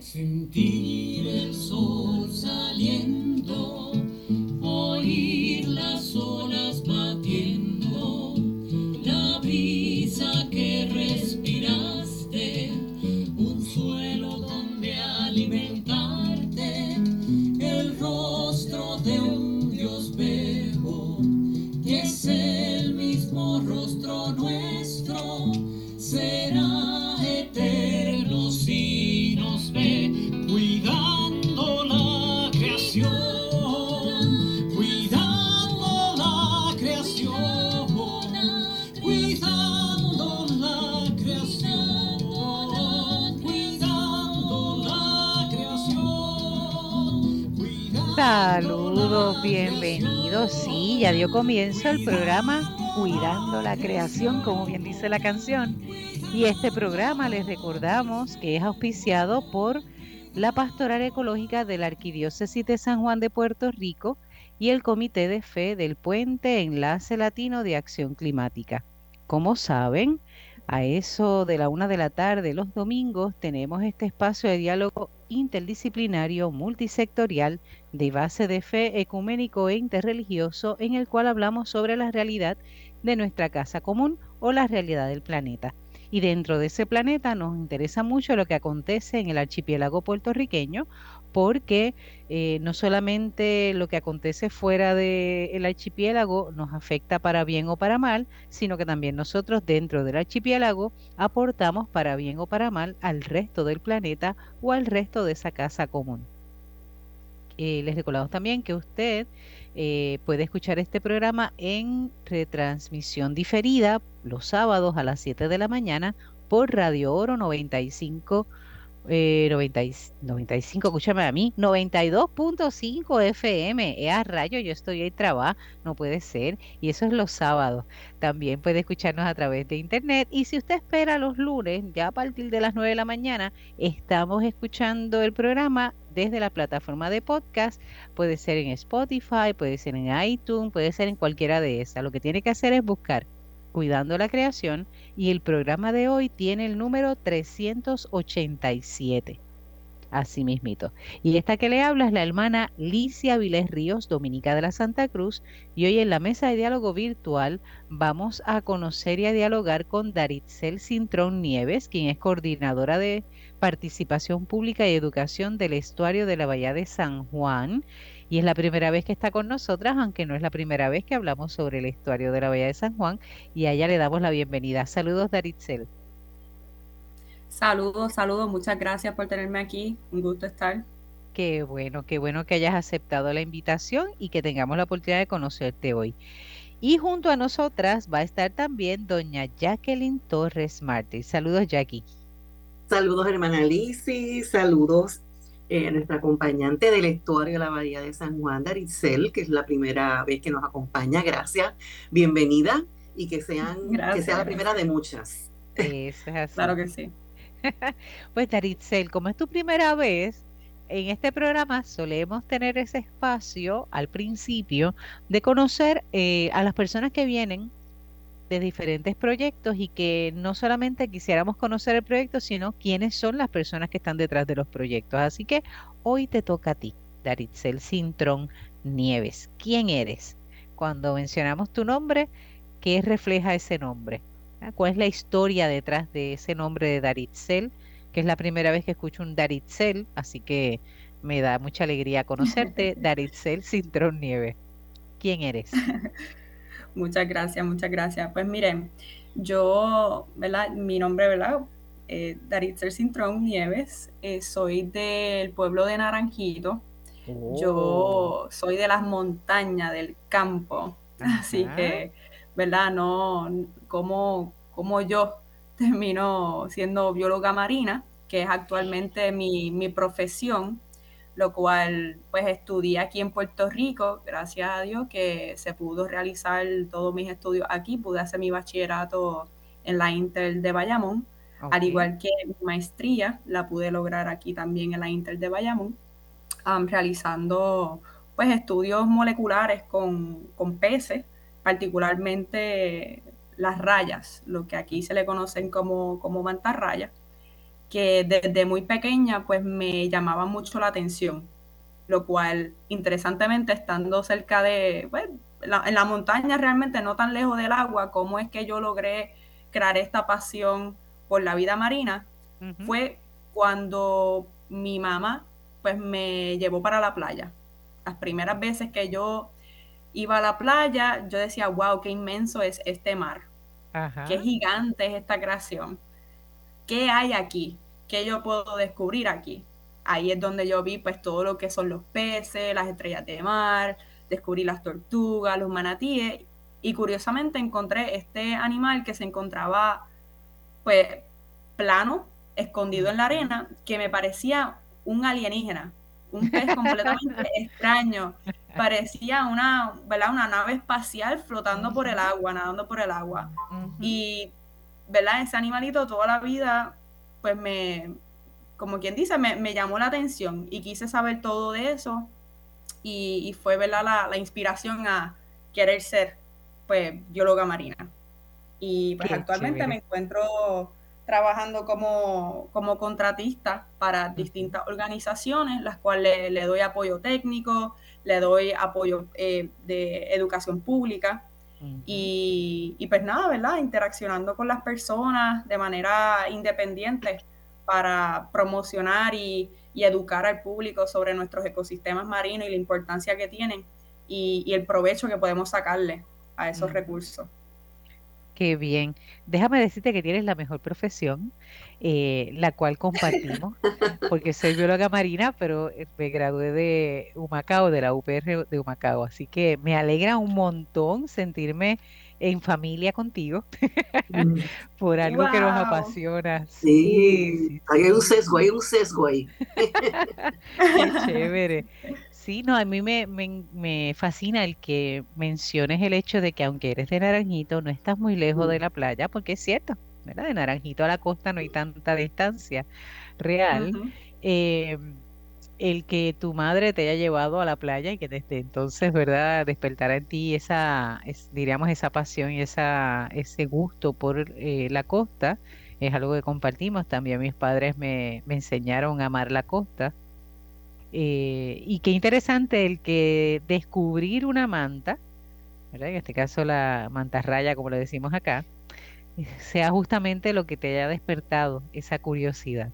Sentir el sol saliendo, Comienzo el programa Cuidando la Creación, como bien dice la canción. Y este programa les recordamos que es auspiciado por la Pastoral Ecológica de la Arquidiócesis de San Juan de Puerto Rico y el Comité de Fe del Puente Enlace Latino de Acción Climática. Como saben, a eso de la una de la tarde los domingos tenemos este espacio de diálogo interdisciplinario multisectorial de base de fe ecuménico e interreligioso en el cual hablamos sobre la realidad de nuestra casa común o la realidad del planeta. Y dentro de ese planeta nos interesa mucho lo que acontece en el archipiélago puertorriqueño, porque eh, no solamente lo que acontece fuera del archipiélago nos afecta para bien o para mal, sino que también nosotros dentro del archipiélago aportamos para bien o para mal al resto del planeta o al resto de esa casa común. Eh, les recordamos también que usted eh, puede escuchar este programa en retransmisión diferida los sábados a las 7 de la mañana por Radio Oro 95, eh, 90 y- 95, escúchame a mí, 92.5 FM. Es a rayo, yo estoy ahí trabajando, no puede ser. Y eso es los sábados. También puede escucharnos a través de internet. Y si usted espera los lunes, ya a partir de las 9 de la mañana, estamos escuchando el programa desde la plataforma de podcast. Puede ser en Spotify, puede ser en iTunes, puede ser en cualquiera de esas. Lo que tiene que hacer es buscar Cuidando la Creación y el programa de hoy tiene el número 387. Así mismito. Y esta que le habla es la hermana Licia Vilés Ríos, dominica de la Santa Cruz. Y hoy en la mesa de diálogo virtual vamos a conocer y a dialogar con Daritzel Cintrón Nieves, quien es coordinadora de participación pública y educación del estuario de la Bahía de San Juan. Y es la primera vez que está con nosotras, aunque no es la primera vez que hablamos sobre el estuario de la Bahía de San Juan. Y a ella le damos la bienvenida. Saludos, Daritzel. Saludos, saludos, muchas gracias por tenerme aquí, un gusto estar. Qué bueno, qué bueno que hayas aceptado la invitación y que tengamos la oportunidad de conocerte hoy. Y junto a nosotras va a estar también doña Jacqueline Torres Martí. Saludos, Jackie. Saludos, hermana Lisi, saludos eh, nuestra acompañante del estuario de la Bahía de San Juan, Daricel, que es la primera vez que nos acompaña. Gracias, bienvenida y que, sean, que Gracias, sea la gracias. primera de muchas. Eso es así. Claro que sí. Pues Daritzel, como es tu primera vez, en este programa solemos tener ese espacio al principio de conocer eh, a las personas que vienen de diferentes proyectos y que no solamente quisiéramos conocer el proyecto, sino quiénes son las personas que están detrás de los proyectos. Así que hoy te toca a ti, Daritzel Cintrón Nieves. ¿Quién eres? Cuando mencionamos tu nombre, ¿qué refleja ese nombre? ¿Ah? ¿Cuál es la historia detrás de ese nombre de Daritzel? Que es la primera vez que escucho un Daritzel, así que me da mucha alegría conocerte, Daritzel Cintrón Nieves. ¿Quién eres? Muchas gracias, muchas gracias. Pues miren, yo, ¿verdad? Mi nombre, ¿verdad? Eh, Daritzel Cintrón Nieves, eh, soy del pueblo de Naranjito. Oh, Yo soy de las montañas, del campo. Así que, ¿verdad? No, como, como yo termino siendo bióloga marina, que es actualmente mi, mi profesión, lo cual pues estudié aquí en Puerto Rico, gracias a Dios que se pudo realizar todos mis estudios aquí, pude hacer mi bachillerato en la Inter de Bayamón, al igual que mi maestría la pude lograr aquí también en la Inter de Bayamón um, realizando pues estudios moleculares con, con peces, particularmente las rayas, lo que aquí se le conocen como, como mantarrayas. Que desde muy pequeña pues me llamaba mucho la atención, lo cual interesantemente estando cerca de, pues, en la montaña realmente no tan lejos del agua, cómo es que yo logré crear esta pasión por la vida marina, fue cuando mi mamá pues me llevó para la playa. Las primeras veces que yo iba a la playa, yo decía, wow, qué inmenso es este mar, qué gigante es esta creación, qué hay aquí, qué yo puedo descubrir aquí. Ahí es donde yo vi pues todo lo que son los peces, las estrellas de mar, descubrí las tortugas, los manatíes y curiosamente encontré este animal que se encontraba pues plano, escondido en la arena, que me parecía un alienígena, un pez completamente extraño. Parecía una, ¿verdad? una nave espacial flotando por el agua, nadando por el agua. Y, ¿verdad? Ese animalito toda la vida, pues me, como quien dice, me, llamó la atención y quise saber todo de eso. Y, fue, ¿verdad? La, la, inspiración a querer ser, pues, bióloga marina. Y pues actualmente me encuentro trabajando como, como contratista para distintas organizaciones, las cuales le, doy apoyo técnico, le doy apoyo eh, de educación pública. Y, y, pues nada, ¿verdad? Interaccionando con las personas de manera independiente para promocionar y, y educar al público sobre nuestros ecosistemas marinos y la importancia que tienen y, y el provecho que podemos sacarle a esos recursos. Qué bien. Déjame decirte que tienes la mejor profesión, eh, la cual compartimos, porque soy bióloga marina, pero eh, me gradué de Humacao, de la UPR de Humacao. Así que me alegra un montón sentirme en familia contigo mm. por algo que nos apasiona. Sí, hay un sesgo, hay un sesgo ahí. Qué chévere. Sí, no, a mí me, me, fascina el que menciones el hecho de que aunque eres de Naranjito, no estás muy lejos de la playa, porque es cierto, ¿verdad? De Naranjito a la costa no hay tanta distancia real. Eh, el que tu madre te haya llevado a la playa y que desde entonces, ¿verdad?, despertara en ti esa, diríamos, esa pasión y esa, ese gusto por eh, la costa, es algo que compartimos. También mis padres me, me enseñaron a amar la costa eh, y qué interesante el que descubrir una manta, en este caso la manta raya, como le decimos acá, sea justamente lo que te haya despertado esa curiosidad.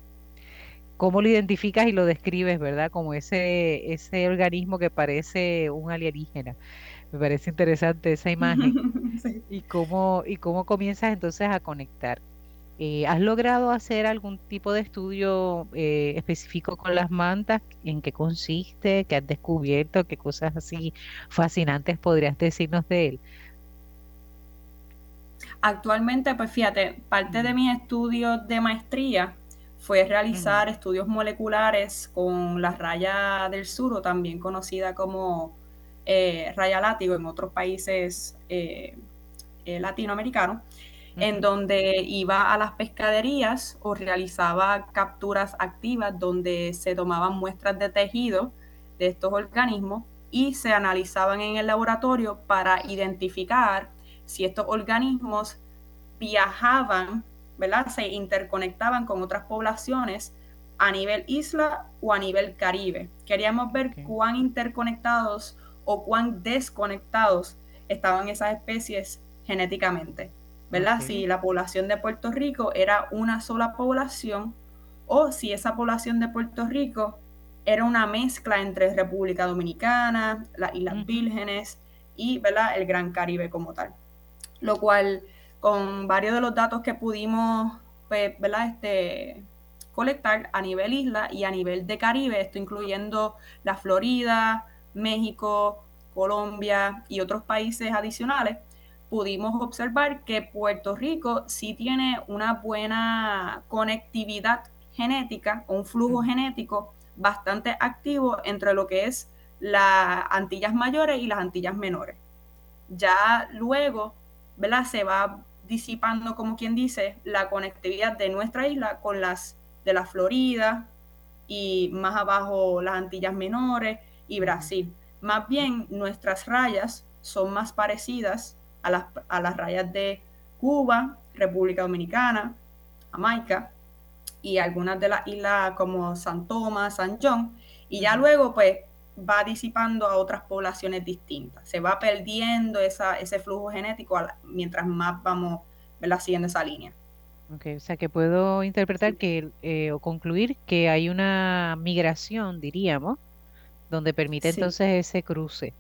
¿Cómo lo identificas y lo describes, verdad? Como ese, ese organismo que parece un alienígena. Me parece interesante esa imagen. Y cómo, y cómo comienzas entonces a conectar. Eh, ¿Has logrado hacer algún tipo de estudio eh, específico con las mantas? ¿En qué consiste? ¿Qué has descubierto? ¿Qué cosas así fascinantes podrías decirnos de él? Actualmente, pues fíjate, parte de mis estudios de maestría fue realizar estudios moleculares con la raya del sur, o también conocida como eh, raya látigo en otros países latinoamericanos en donde iba a las pescaderías o realizaba capturas activas donde se tomaban muestras de tejido de estos organismos y se analizaban en el laboratorio para identificar si estos organismos viajaban, ¿verdad? Se interconectaban con otras poblaciones a nivel isla o a nivel Caribe. Queríamos ver cuán interconectados o cuán desconectados estaban esas especies genéticamente. ¿verdad? Si la población de Puerto Rico era una sola población o si esa población de Puerto Rico era una mezcla entre República Dominicana, las Islas Vírgenes y ¿verdad? el Gran Caribe como tal. Lo cual, con varios de los datos que pudimos pues, ¿verdad? Este, colectar a nivel isla y a nivel de Caribe, esto incluyendo la Florida, México, Colombia y otros países adicionales, pudimos observar que Puerto Rico sí tiene una buena conectividad genética, un flujo genético bastante activo entre lo que es las Antillas mayores y las Antillas menores. Ya luego, ¿verdad? Se va disipando, como quien dice, la conectividad de nuestra isla con las de la Florida y más abajo las Antillas menores y Brasil. Más bien, nuestras rayas son más parecidas a las, rayas de Cuba, República Dominicana, Jamaica y algunas de las islas como San Tomás, San John, y ya luego pues va disipando a otras poblaciones distintas. Se va perdiendo esa, ese flujo genético mientras más vamos ¿verdad? siguiendo esa línea. Okay, o sea que puedo interpretar que eh, o concluir que hay una migración, diríamos, donde permite Sí. entonces ese cruce.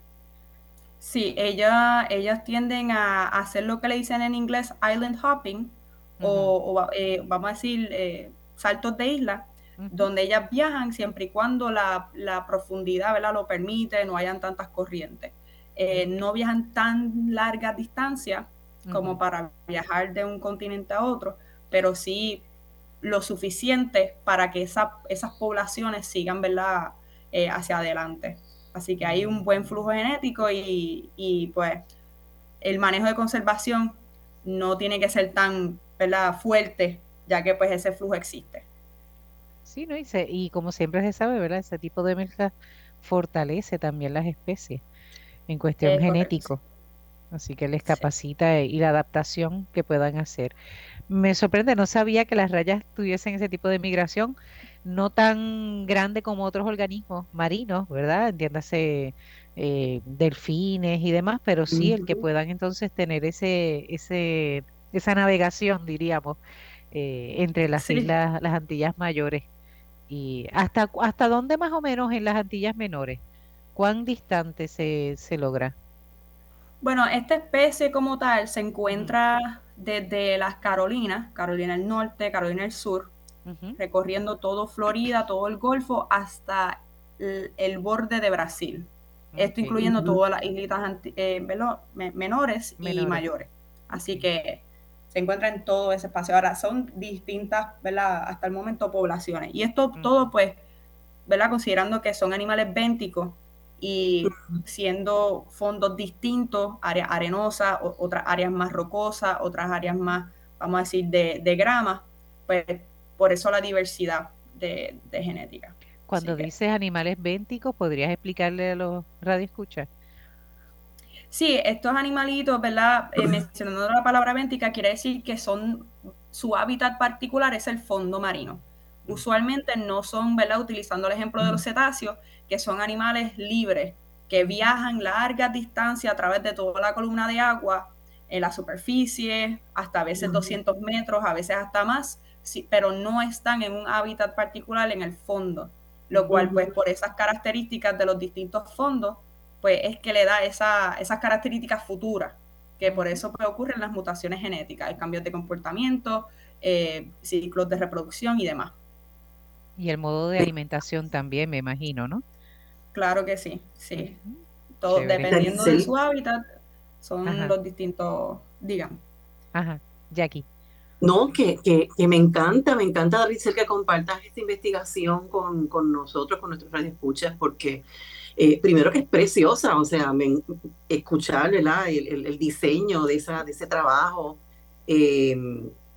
Sí, ella, ellas tienden a hacer lo que le dicen en inglés island hopping o, o eh, vamos a decir eh, saltos de isla, donde ellas viajan siempre y cuando la, la profundidad ¿verdad? lo permite, no hayan tantas corrientes. Eh, no viajan tan largas distancias como para viajar de un continente a otro, pero sí lo suficiente para que esa- esas poblaciones sigan ¿verdad? Eh, hacia adelante. Así que hay un buen flujo genético y, y, pues el manejo de conservación no tiene que ser tan ¿verdad? fuerte, ya que pues ese flujo existe. Sí, ¿no? Y, se- y como siempre se sabe, ¿verdad? Ese tipo de mezcla fortalece también las especies en cuestión correcto, sí. genético. Así que les Sí. capacita y la adaptación que puedan hacer. Me sorprende, no sabía que las rayas tuviesen ese tipo de migración, no tan grande como otros organismos marinos, ¿verdad? Entiéndase, eh, delfines y demás, pero sí el que puedan entonces tener ese, ese, esa navegación, diríamos, eh, entre las Sí. islas, las Antillas mayores. ¿Y hasta, hasta dónde más o menos en las Antillas menores? ¿Cuán distante se, se logra? Bueno, esta especie como tal se encuentra desde las Carolinas, Carolina del Norte, Carolina del Sur, recorriendo todo Florida, todo el Golfo, hasta el, el borde de Brasil. Esto incluyendo todas las islitas eh, velo- me- menores y menores. mayores. Así que se encuentra en todo ese espacio. Ahora, son distintas, ¿verdad? Hasta el momento poblaciones. Y esto todo, Ujú, pues, ¿verdad? Considerando que son animales bénticos y siendo fondos distintos, áreas arenosas, otras áreas más rocosas, otras áreas más, vamos a decir, de, de grama, pues por eso la diversidad de, de genética. Cuando Así que dices animales bénticos, ¿podrías explicarle a los radioescuchas? Sí, estos animalitos, ¿verdad? Eh, mencionando la palabra béntica, quiere decir que son, su hábitat particular es el fondo marino. Usualmente no son, ¿verdad? Utilizando el ejemplo de los cetáceos, que son animales libres, que viajan largas distancias a través de toda la columna de agua, en la superficie, hasta a veces Ujú. 200 metros, a veces hasta más, sí, pero no están en un hábitat particular en el fondo, lo cual pues por esas características de los distintos fondos, pues es que le da esa, esas características futuras, que por eso pues, ocurren las mutaciones genéticas, hay cambios de comportamiento, eh, ciclos de reproducción y demás. Y el modo de alimentación también, me imagino, ¿no? Claro que sí, sí. Todo, Chévere. dependiendo de su hábitat, son Ajá, los distintos, digamos. ajá. Jackie. No, que, que, que me encanta, me encanta, Daricel, que compartas esta investigación con, con nosotros, con nuestros radioescuchas, porque eh, primero que es preciosa, o sea, me, escuchar. El, el, el diseño de, esa, de ese trabajo, eh,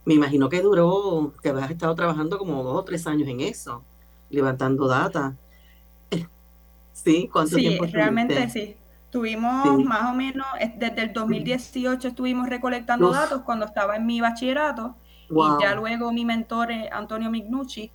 me imagino que duró, que habías estado trabajando como dos o tres años en eso, levantando data. ¿Sí? ¿Cuánto Sí, tiempo realmente sí. Tuvimos Sí. más o menos, es- desde el 2018 estuvimos recolectando Uf, datos cuando estaba en mi bachillerato y ya luego mi mentor, eh, Antonio Mignucci,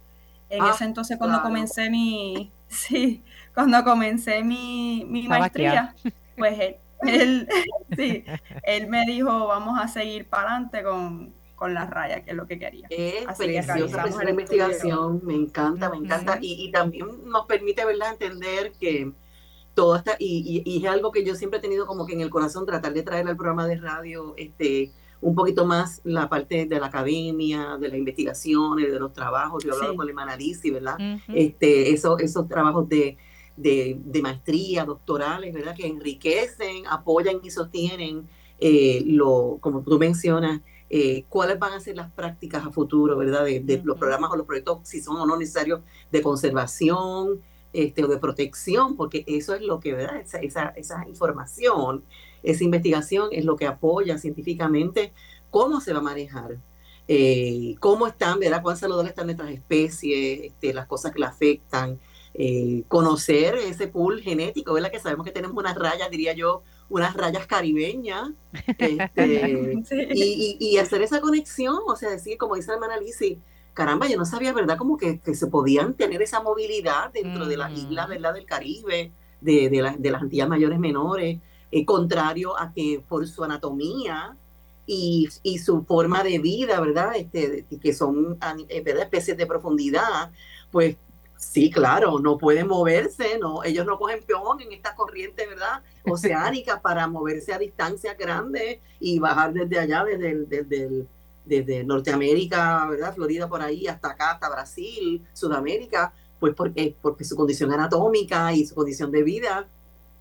en Ah, ese entonces cuando claro. comencé mi, sí, cuando comencé mi, mi maestría, pues él, él, sí, él me dijo, vamos a seguir para adelante con, con las rayas, que es lo que quería. Es Así que preciosa, preciosa investigación, me encanta, me encanta. Sí, Y, y también nos permite, ¿verdad?, entender que todo está, y, y- y es algo que yo siempre he tenido como que en el corazón, tratar de traer al programa de radio este, un poquito más la parte de la academia, de las investigaciones, de los trabajos. Yo he hablado sí, con el Manalisi, ¿verdad? Este, eso, esos trabajos de, de, de maestría, doctorales, ¿verdad? Que enriquecen, apoyan y sostienen eh, lo, como tú mencionas, eh, cuáles van a ser las prácticas a futuro, ¿verdad? De, de los programas o los proyectos, si son o no necesarios, de conservación este, o de protección, porque eso es lo que, ¿verdad? Esa, esa, esa información, esa investigación es lo que apoya científicamente cómo se va a manejar, eh, cómo están, ¿verdad? Cuán saludables están nuestras especies, este, las cosas que la afectan, eh, conocer ese pool genético, ¿verdad? Que sabemos que tenemos unas rayas, diría yo, unas rayas caribeñas, este, sí, y, y, y hacer esa conexión, o sea, decir, como dice la hermana Lizzy, caramba, yo no sabía, ¿verdad? Como que, que se podían tener esa movilidad dentro de las islas, ¿verdad? Del Caribe, de, de, la- de las Antillas mayores menores, eh, contrario a que por su anatomía y, y su forma de vida, ¿verdad? Este, que son eh, ¿verdad? especies de profundidad, pues sí, claro, no pueden moverse, no, ellos no cogen peón en esta corriente, ¿verdad? Oceánica para moverse a distancias grandes y bajar desde allá, desde el, desde el- desde Norteamérica, ¿verdad? Florida por ahí hasta acá, hasta Brasil, Sudamérica, pues porque, porque su condición anatómica y su condición de vida,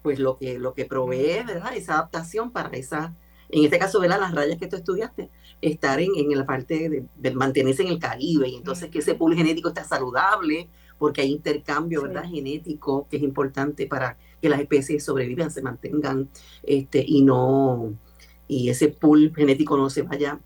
pues lo que, lo que provee, ¿verdad? Esa adaptación para esa, en este caso, ¿verdad? Las rayas que tú estudiaste, estar en, en la parte de, de mantenerse en el Caribe y entonces que ese pool genético está saludable porque hay intercambio, Sí. ¿verdad? Genético que es importante para que las especies sobrevivan, se mantengan este, y no, y ese pool genético no se vaya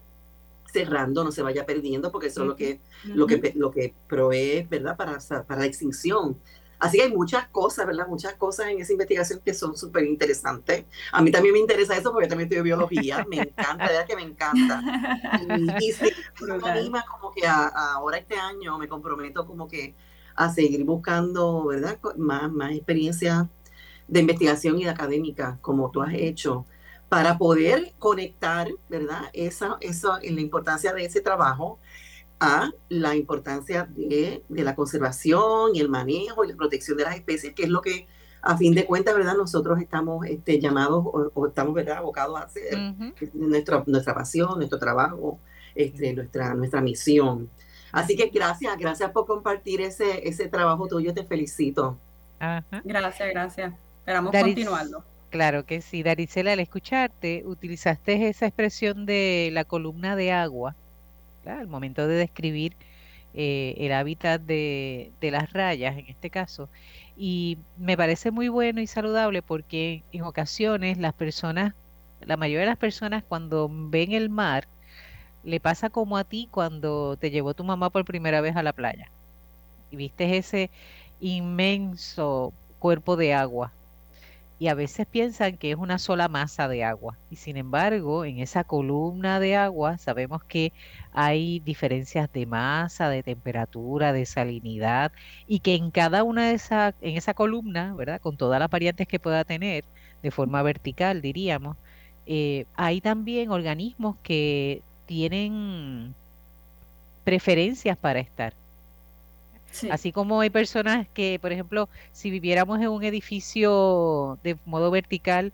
cerrando, no se vaya perdiendo, porque eso es lo que, lo que, lo que provee, ¿verdad? Para, para la extinción. Así que hay muchas cosas, ¿verdad? Muchas cosas en esa investigación que son súper interesantes. A mí también me interesa eso porque yo también estudio biología, me encanta, verdad que me encanta. Y, y sí, me anima como que a, a ahora este año me comprometo como que a seguir buscando, ¿verdad? Más, más experiencias de investigación y de académica, como tú has hecho, para poder conectar, ¿verdad? Esa, esa, la importancia de ese trabajo a la importancia de, de la conservación y el manejo y la protección de las especies, que es lo que a fin de cuentas, ¿verdad? Nosotros estamos este, llamados o, o estamos, ¿verdad? Abocados a hacer nuestra, nuestra pasión, nuestro trabajo, este, nuestra, nuestra misión. Así que gracias, gracias por compartir ese, ese trabajo tuyo, te felicito. Ajá. Gracias, gracias. Esperamos Daris- continuarlo. Claro que sí, Daricela, al escucharte, utilizaste esa expresión de la columna de agua, al momento de describir eh, el hábitat de, de las rayas, en este caso, y me parece muy bueno y saludable porque en ocasiones las personas, la mayoría de las personas cuando ven el mar, le pasa como a ti cuando te llevó tu mamá por primera vez a la playa. Y viste ese inmenso cuerpo de agua y a veces piensan que es una sola masa de agua. Y sin embargo, en esa columna de agua sabemos que hay diferencias de masa, de temperatura, de salinidad, y que en cada una de esas, en esa columna, ¿verdad? Con todas las variantes que pueda tener, de forma vertical, diríamos, eh, hay también organismos que tienen preferencias para estar. Sí. Así como hay personas que, por ejemplo, si viviéramos en un edificio de modo vertical,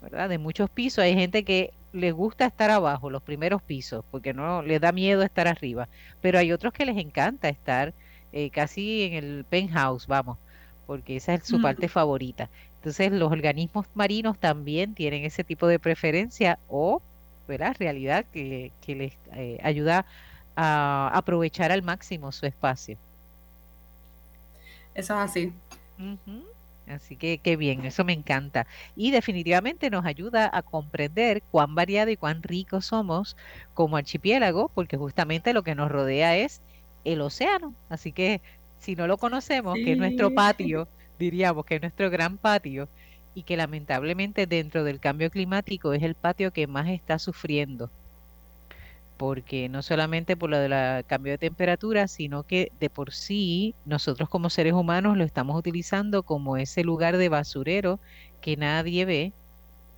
¿verdad? De muchos pisos, hay gente que les gusta estar abajo, los primeros pisos, porque no les da miedo estar arriba. Pero hay otros que les encanta estar eh, casi en el penthouse, vamos, porque esa es su Mm. parte favorita. Entonces, los organismos marinos también tienen ese tipo de preferencia o, ¿verdad? Realidad que, que les eh, ayuda a aprovechar al máximo su espacio. Eso es así. Así que qué bien, eso me encanta. Y definitivamente nos ayuda a comprender cuán variado y cuán rico somos como archipiélago, porque justamente lo que nos rodea es el océano. Así que si no lo conocemos, que es nuestro patio, diríamos que es nuestro gran patio, y que lamentablemente dentro del cambio climático es el patio que más está sufriendo porque no solamente por lo del cambio de temperatura, sino que de por sí nosotros como seres humanos lo estamos utilizando como ese lugar de basurero que nadie ve,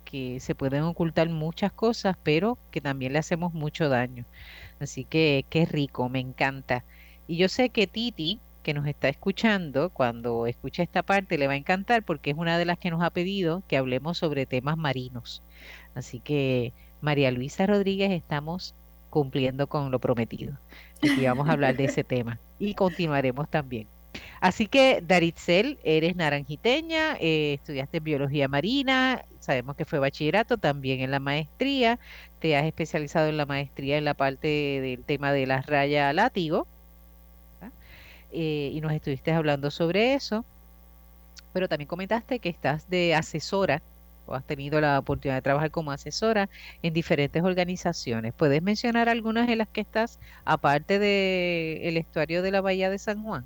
que se pueden ocultar muchas cosas, pero que también le hacemos mucho daño. Así que qué rico, me encanta. Y yo sé que Titi, que nos está escuchando, cuando escuche esta parte le va a encantar porque es una de las que nos ha pedido que hablemos sobre temas marinos. Así que María Luisa Rodríguez, estamos cumpliendo con lo prometido. Aquí vamos a hablar de ese tema y continuaremos también. Así que, Daritzel, eres naranjiteña, eh, estudiaste biología marina, sabemos que fue bachillerato, también en la maestría, te has especializado en la maestría en la parte del tema de las rayas látigo. Eh, y nos estuviste hablando sobre eso, pero también comentaste que estás de asesora has tenido la oportunidad de trabajar como asesora en diferentes organizaciones. ¿Puedes mencionar algunas de las que estás, aparte del estuario de la Bahía de San Juan?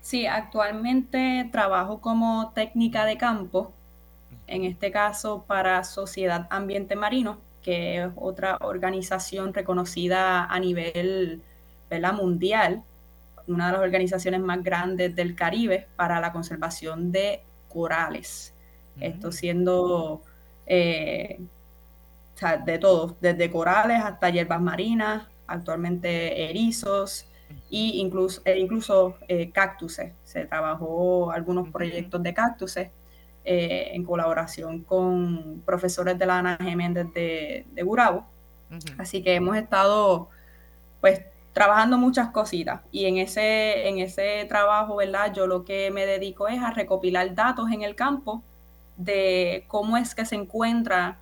Sí, actualmente trabajo como técnica de campo, en este caso para Sociedad Ambiente Marino, que es otra organización reconocida a nivel ¿verdad? mundial, una de las organizaciones más grandes del Caribe para la conservación de corales. Esto Mm. siendo eh, o sea, de todo, desde corales hasta hierbas marinas, actualmente erizos y incluso, e incluso eh, cactuses. Se trabajó algunos proyectos de cactuses eh, en colaboración con profesores de la Ana Geméndez de, de Gurabo. Así que hemos estado pues trabajando muchas cositas y en ese, en ese trabajo, ¿verdad? Yo lo que me dedico es a recopilar datos en el campo de cómo es que se encuentran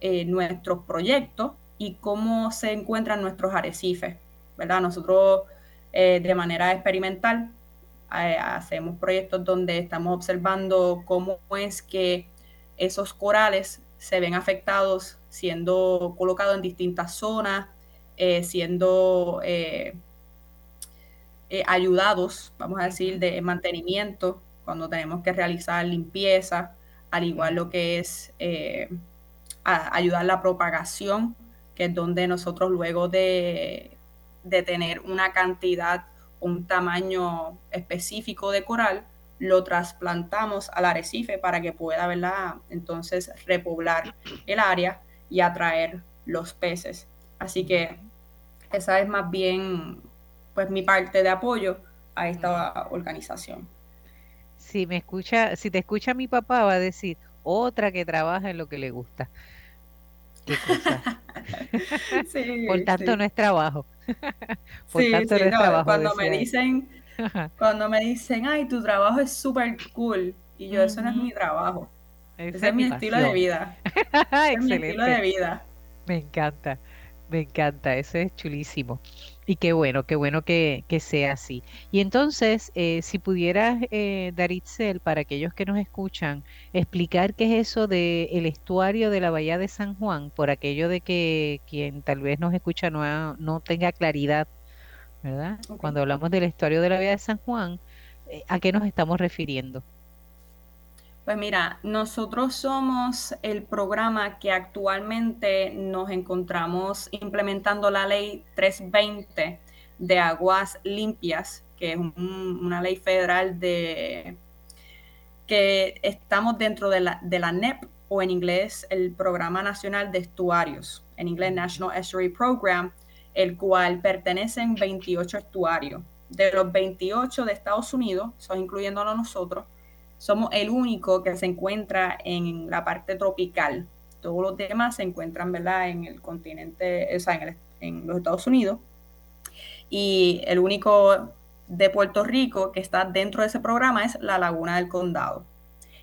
eh, nuestros proyectos y cómo se encuentran nuestros arrecifes, ¿verdad? Nosotros eh, de manera experimental eh, hacemos proyectos donde estamos observando cómo es que esos corales se ven afectados siendo colocados en distintas zonas, siendo ayudados, vamos a decir, de mantenimiento cuando tenemos que realizar limpieza, al igual lo que es eh, a- ayudar la propagación, que es donde nosotros luego de, de tener una cantidad, un tamaño específico de coral, lo trasplantamos al arrecife para que pueda, ¿verdad? Entonces repoblar el área y atraer los peces. Así que esa es más bien, pues, mi parte de apoyo a esta organización. Si me escucha, si te escucha mi papá, va a decir otra que trabaja en lo que le gusta. Qué cosa. Sí, Por tanto, sí. no es trabajo. Por Sí, tanto, no es no, trabajo, cuando me dicen, cuando me dicen, ay, tu trabajo es súper cool, y yo, eso no es mi trabajo, ese es mi estilo de vida, ese es mi estilo de vida. Me encanta, me encanta, eso es chulísimo. Y qué bueno, qué bueno que, que sea así. Y entonces, eh, si pudieras, eh, Daritzel, para aquellos que nos escuchan, explicar qué es eso de el estuario de la Bahía de San Juan, por aquello de que quien tal vez nos escucha no, ha- no tenga claridad, ¿verdad? Cuando hablamos del estuario de la Bahía de San Juan, eh, ¿a qué nos estamos refiriendo? Pues mira, nosotros somos el programa que actualmente nos encontramos implementando la ley 320 de aguas limpias, que es un- una ley federal de que estamos dentro de la, de la NEP o en inglés el Programa Nacional de Estuarios, en inglés National Estuary Program, el cual pertenecen 28 estuarios. De los 28 de Estados Unidos, son incluyéndonos nosotros, somos el único que se encuentra en la parte tropical. Todos los demás se encuentran, ¿verdad?, en el continente, o sea, en, el- los Estados Unidos. Y el único de Puerto Rico que está dentro de ese programa es la Laguna del Condado.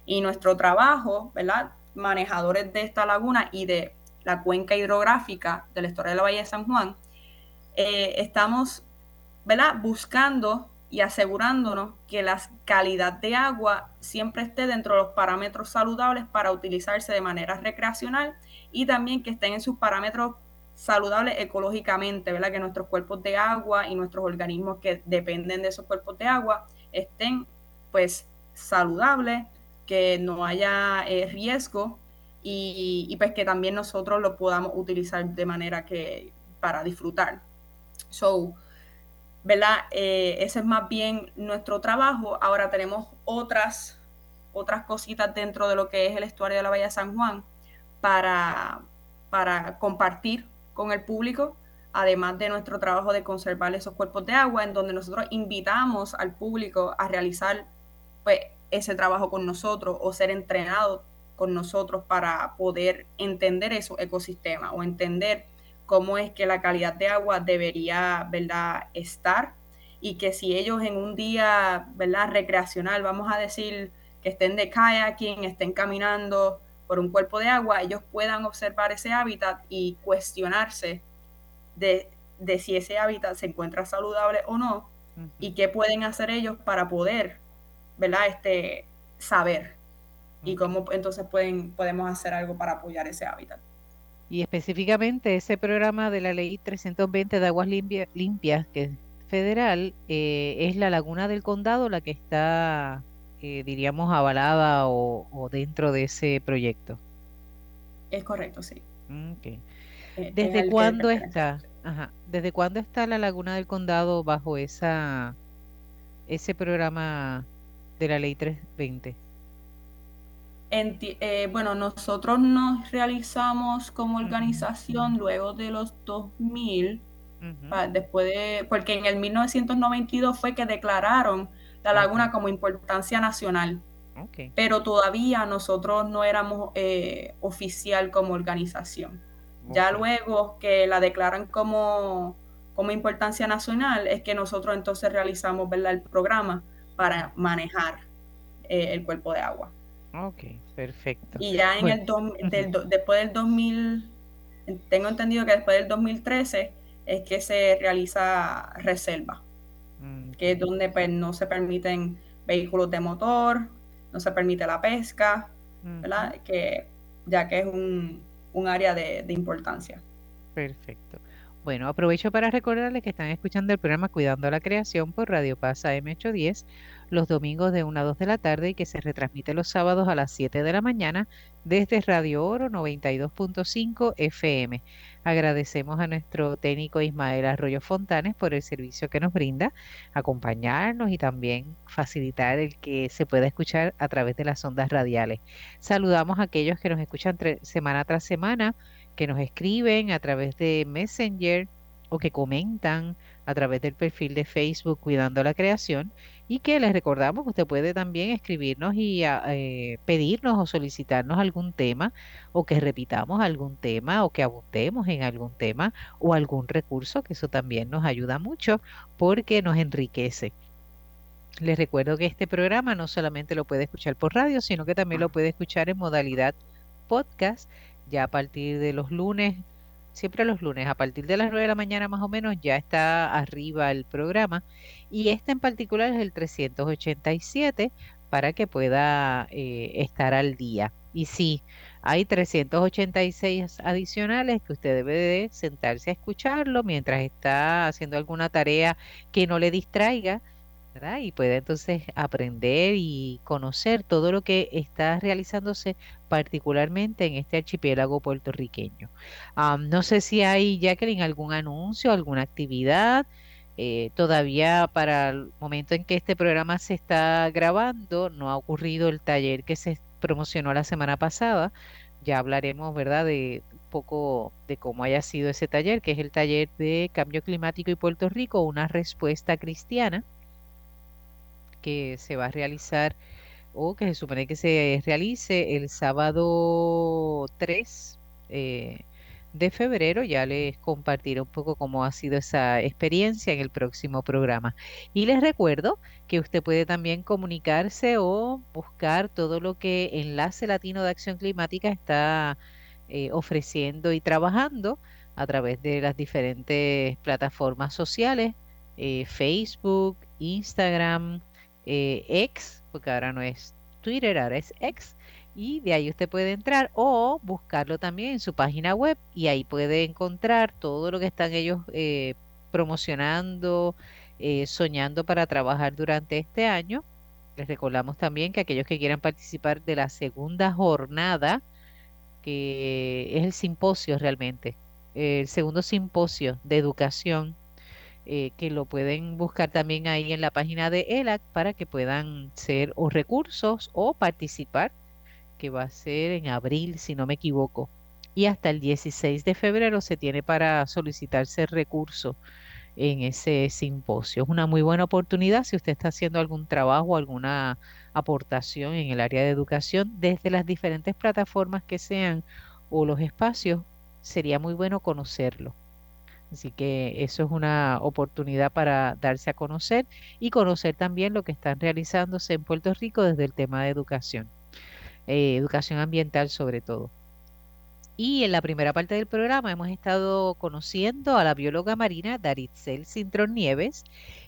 Y nuestro trabajo, ¿verdad?, manejadores de esta laguna y de la cuenca hidrográfica de la historia de la Bahía de San Juan, eh, estamos, ¿verdad?, buscando y asegurándonos que la calidad de agua siempre esté dentro de los parámetros saludables para utilizarse de manera recreacional y también que estén en sus parámetros saludables ecológicamente, ¿verdad? Que nuestros cuerpos de agua y nuestros organismos que dependen de esos cuerpos de agua estén pues saludables, que no haya eh, riesgo y, y, pues que también nosotros lo podamos utilizar de manera que para disfrutar. So, ¿verdad? Eh, ese es más bien nuestro trabajo. Ahora tenemos otras, otras cositas dentro de lo que es el estuario de la Bahía San Juan para, para compartir con el público, además de nuestro trabajo de conservar esos cuerpos de agua, en donde nosotros invitamos al público a realizar pues, ese trabajo con nosotros o ser entrenado con nosotros para poder entender esos ecosistemas o entender cómo es que la calidad de agua debería, ¿verdad?, estar y que si ellos en un día, ¿verdad?, recreacional, vamos a decir que estén de kayaking, estén caminando por un cuerpo de agua, ellos puedan observar ese hábitat y cuestionarse de, de si ese hábitat se encuentra saludable o no uh -huh. y qué pueden hacer ellos para poder, ¿verdad?, este, saber uh -huh. y cómo entonces pueden, podemos hacer algo para apoyar ese hábitat. Y específicamente ese programa de la ley 320 de aguas limpia, limpias, que es federal, eh, es la Laguna del Condado la que está, eh, diríamos, avalada o, o, dentro de ese proyecto. Es correcto, sí. Okay. ¿Desde cuándo está? Ajá. ¿Desde cuándo está la Laguna del Condado bajo esa ese programa de la Ley 320? Eh, bueno, nosotros nos realizamos como organización luego de los 2000, Ujú, pa- después de, porque en el 1992 fue que declararon la laguna como importancia nacional, pero todavía nosotros no éramos eh, oficial como organización. Ya luego que la declaran como, como importancia nacional, es que nosotros entonces realizamos, ¿verdad? el programa para manejar eh, el cuerpo de agua. Ok, perfecto. Y ya en Bueno, el dos- ujú, del do- después del 2000, tengo entendido que después del 2013 es que se realiza reserva, mm, que es donde pues, no se permiten vehículos de motor, no se permite la pesca, ¿verdad? Que, ya que es un, un área de, de importancia. Perfecto. Bueno, aprovecho para recordarles que están escuchando el programa Cuidando la Creación por Radio Paz AM810 los domingos de 1 a 2 de la tarde y que se retransmite los sábados a las 7 de la mañana desde Radio Oro 92.5 FM. Agradecemos a nuestro técnico Ismael Arroyo Fontanes por el servicio que nos brinda, acompañarnos y también facilitar el que se pueda escuchar a través de las ondas radiales. Saludamos a aquellos que nos escuchan semana tras semana que nos escriben a través de Messenger o que comentan a través del perfil de Facebook Cuidando la Creación y que les recordamos que usted puede también escribirnos y ah, eh, pedirnos o solicitarnos algún tema o que repitamos algún tema o que abundemos en algún tema o algún recurso, que eso también nos ayuda mucho porque nos enriquece. Les recuerdo que este programa no solamente lo puede escuchar por radio, sino que también lo puede escuchar en modalidad podcast ya a partir de los lunes, siempre los lunes, a partir de las 9 de la mañana más o menos, ya está arriba el programa. Y este en particular es el 387 para que pueda eh, estar al día. Y sí, hay 386 adicionales que usted debe de sentarse a escucharlo mientras está haciendo alguna tarea que no le distraiga. ¿Verdad? Y puede entonces aprender y conocer todo lo que está realizándose particularmente en este archipiélago puertorriqueño. No sé si hay, Jacqueline, algún anuncio, alguna actividad. Eh, todavía para el momento en que este programa se está grabando, no ha ocurrido el taller que se promocionó la semana pasada. Ya hablaremos, ¿verdad?, de un poco de cómo haya sido ese taller, que es el taller de cambio climático y Puerto Rico, una respuesta cristiana que se va a realizar o que se supone que se realice el sábado 3 eh, de febrero. Ya les compartiré un poco cómo ha sido esa experiencia en el próximo programa. Y les recuerdo que usted puede también comunicarse o buscar todo lo que Enlace Latino de Acción Climática está eh, ofreciendo y trabajando a través de las diferentes plataformas sociales, eh, Facebook, Instagram, eh, porque ahora no es Twitter, ahora es X, y de ahí usted puede entrar o buscarlo también en su página web y ahí puede encontrar todo lo que están ellos eh, promocionando, eh, soñando para trabajar durante este año. Les recordamos también que aquellos que quieran participar de la segunda jornada, que es el simposio realmente, el segundo simposio de educación eh, que lo pueden buscar también ahí en la página de ELAC para que puedan ser o recursos o participar, que va a ser en abril, si no me equivoco. Y hasta el 16 de febrero se tiene para solicitarse recursos en ese simposio. Es una muy buena oportunidad si usted está haciendo algún trabajo, alguna aportación en el área de educación desde las diferentes plataformas que sean o los espacios, sería muy bueno conocerlo. Así que eso es una oportunidad para darse a conocer y conocer también lo que están realizándose en Puerto Rico desde el tema de educación, eh, educación ambiental sobre todo. Y en la primera parte del programa hemos estado conociendo a la bióloga marina Daritzel Cintrón Nieves,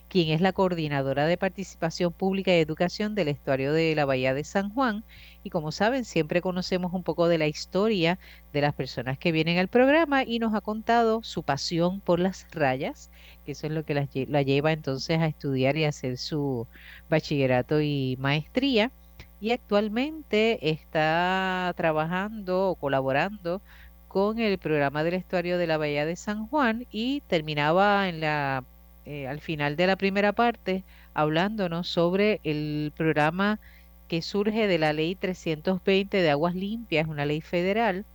quien es la coordinadora de participación pública y educación del estuario de la Bahía de San Juan. Y como saben, siempre conocemos un poco de la historia de las personas que vienen al programa y nos ha contado su pasión por las rayas, que eso es lo que la, lle- la lleva entonces a estudiar y hacer su bachillerato y maestría. Y actualmente está trabajando o colaborando con el programa del estuario de la Bahía de San Juan y terminaba en la, eh, al final de la primera parte hablándonos sobre el programa que surge de la ley 320 de aguas limpias, una ley federal,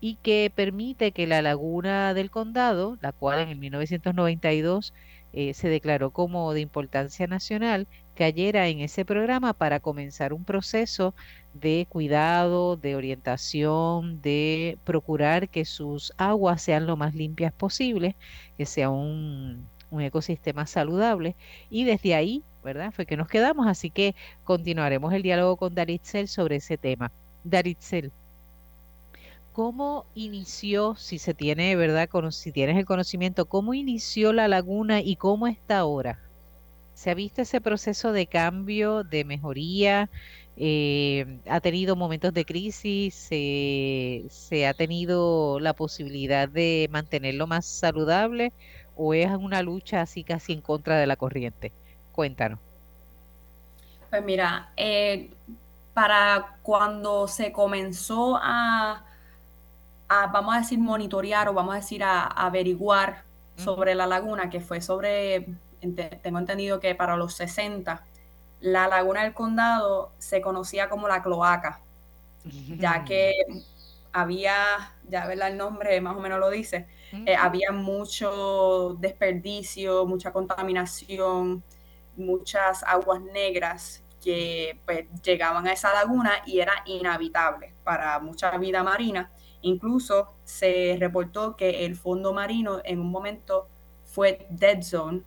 y que permite que la laguna del condado, la cual en el 1992 eh, se declaró como de importancia nacional, cayera en ese programa para comenzar un proceso de cuidado, de orientación, de procurar que sus aguas sean lo más limpias posible, que sea un, ecosistema saludable. Y desde ahí, ¿verdad? Fue que nos quedamos, así que continuaremos el diálogo con Daritzel sobre ese tema. Daritzel, ¿cómo inició, si se tiene, ¿verdad? Si tienes el conocimiento, cómo inició la laguna y cómo está ahora? ¿Se ha visto ese proceso de cambio, de mejoría? Eh, ¿Ha tenido momentos de crisis? Se, ¿Se ha tenido la posibilidad de mantenerlo más saludable? ¿O es una lucha así casi en contra de la corriente? Cuéntanos. Pues mira, eh, para cuando se comenzó a, a, vamos a decir, monitorear o vamos a decir, a, a averiguar sobre la laguna, que fue sobre tengo entendido que para los 60, la laguna del condado se conocía como la cloaca, ya que había, ya verla el nombre más o menos lo dice, eh, había mucho desperdicio, mucha contaminación, muchas aguas negras que pues, llegaban a esa laguna y era inhabitable para mucha vida marina. Incluso se reportó que el fondo marino en un momento fue dead zone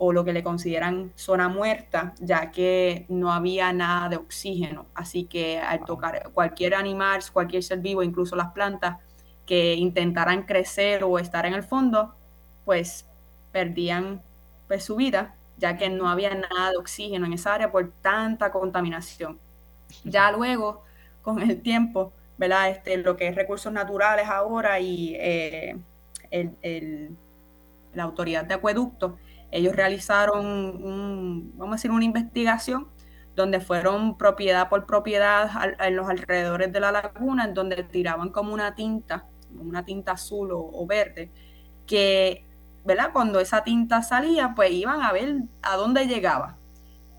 o lo que le consideran zona muerta, ya que no había nada de oxígeno. Así que al tocar cualquier animal, cualquier ser vivo, incluso las plantas, que intentaran crecer o estar en el fondo, pues perdían pues, su vida, ya que no había nada de oxígeno en esa área por tanta contaminación. Ya luego, con el tiempo, ¿verdad? Este, lo que es recursos naturales ahora y eh, la autoridad de acueducto, ellos realizaron, un, vamos a decir, una investigación donde fueron propiedad por propiedad en los alrededores de la laguna, en donde tiraban como una tinta, una tinta azul o, verde, que, ¿verdad? Cuando esa tinta salía, pues iban a ver a dónde llegaba.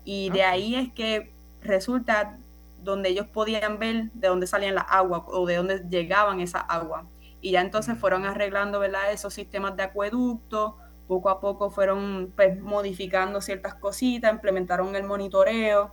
Y de ahí es que resulta donde ellos podían ver de dónde salían las aguas o de dónde llegaban esas aguas. Y ya entonces fueron arreglando, ¿verdad? Esos sistemas de acueducto, poco a poco fueron pues, modificando ciertas cositas, implementaron el monitoreo,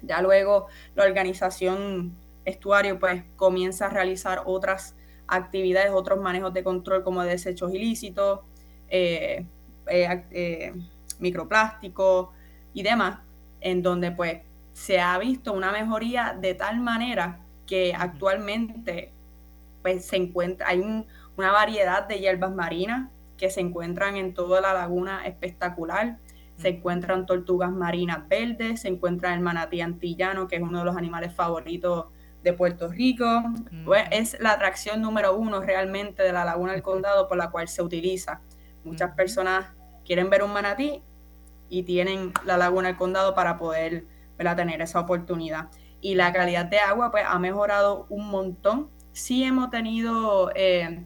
ya luego la organización estuario pues comienza a realizar otras actividades, otros manejos de control como desechos ilícitos, eh, eh, eh, microplásticos y demás, en donde pues se ha visto una mejoría de tal manera que actualmente pues se encuentra, hay una variedad de hierbas marinas, que se encuentran en toda la laguna espectacular. Se encuentran tortugas marinas verdes, se encuentra el manatí antillano, que es uno de los animales favoritos de Puerto Rico. Pues, es la atracción número uno realmente de la laguna del condado por la cual se utiliza. Muchas personas quieren ver un manatí y tienen la laguna del condado para poder tener esa oportunidad. Y la calidad de agua pues ha mejorado un montón. Sí hemos tenido eh,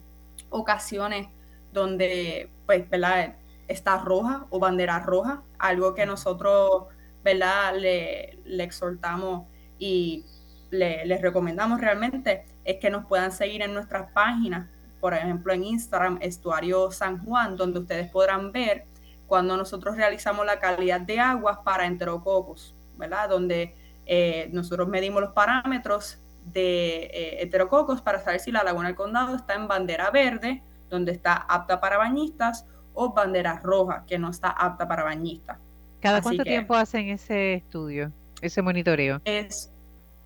ocasiones donde, pues, ¿verdad? Está roja o bandera roja, algo que nosotros, ¿verdad? Le, exhortamos y le, les recomendamos realmente es que nos puedan seguir en nuestras páginas, por ejemplo en Instagram, Estuario San Juan, donde ustedes podrán ver cuando nosotros realizamos la calidad de aguas para enterococos, ¿verdad? Donde eh, nosotros medimos los parámetros de eh, heterococos para saber si la laguna del condado está en bandera verde donde está apta para bañistas, o bandera roja, que no está apta para bañistas. ¿Cada cuánto tiempo hacen ese estudio, ese monitoreo? Es,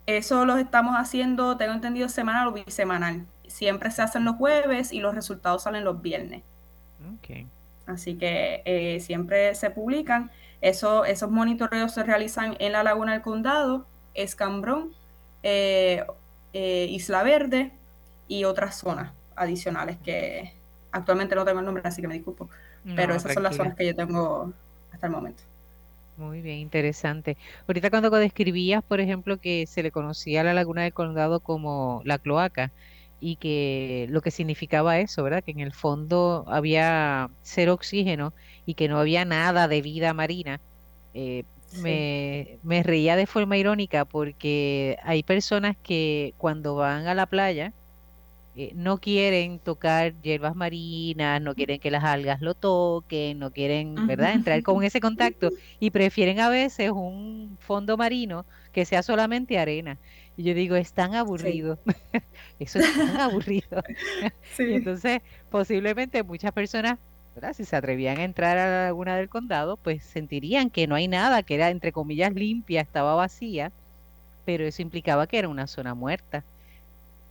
eso lo estamos haciendo, tengo entendido, semanal o bisemanal. Siempre se hacen los jueves y los resultados salen los viernes. Okay. Así que eh, siempre se publican. Eso, esos monitoreos se realizan en la Laguna del Condado, Escambrón, eh, eh, Isla Verde y otras zonas adicionales que actualmente no tengo el nombre, así que me disculpo. pero esas son las zonas que yo tengo hasta el momento. Muy bien, interesante. Ahorita cuando describías, por ejemplo, que se le conocía a la laguna del condado como la cloaca, y que lo que significaba eso, ¿verdad? Que en el fondo había cero oxígeno y que no había nada de vida marina. Eh, me, me reía de forma irónica porque hay personas que cuando van a la playa eh, no quieren tocar hierbas marinas, no quieren que las algas lo toquen, no quieren, ¿verdad?, entrar con ese contacto y prefieren a veces un fondo marino que sea solamente arena. Y yo digo, es tan aburrido. Eso es tan aburrido. Y entonces, posiblemente muchas personas, ¿verdad? Si se atrevían a entrar a la laguna del condado, pues sentirían que no hay nada, que era, entre comillas, limpia, estaba vacía, pero eso implicaba que era una zona muerta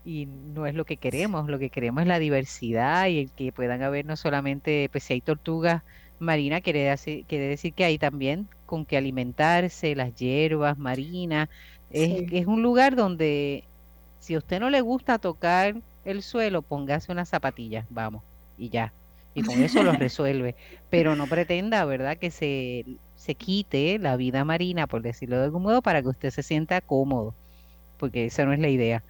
y no es lo que queremos, lo que queremos es la diversidad y el que puedan haber no solamente, pues si hay tortugas marinas, quiere decir, quiere decir que hay también con que alimentarse, las hierbas marinas, es, es un lugar donde si a usted no le gusta tocar el suelo, póngase unas zapatillas, vamos, y ya. Y con eso lo resuelve. Pero no pretenda, ¿verdad?, que se, se quite la vida marina, por decirlo de algún modo, para que usted se sienta cómodo, porque esa no es la idea.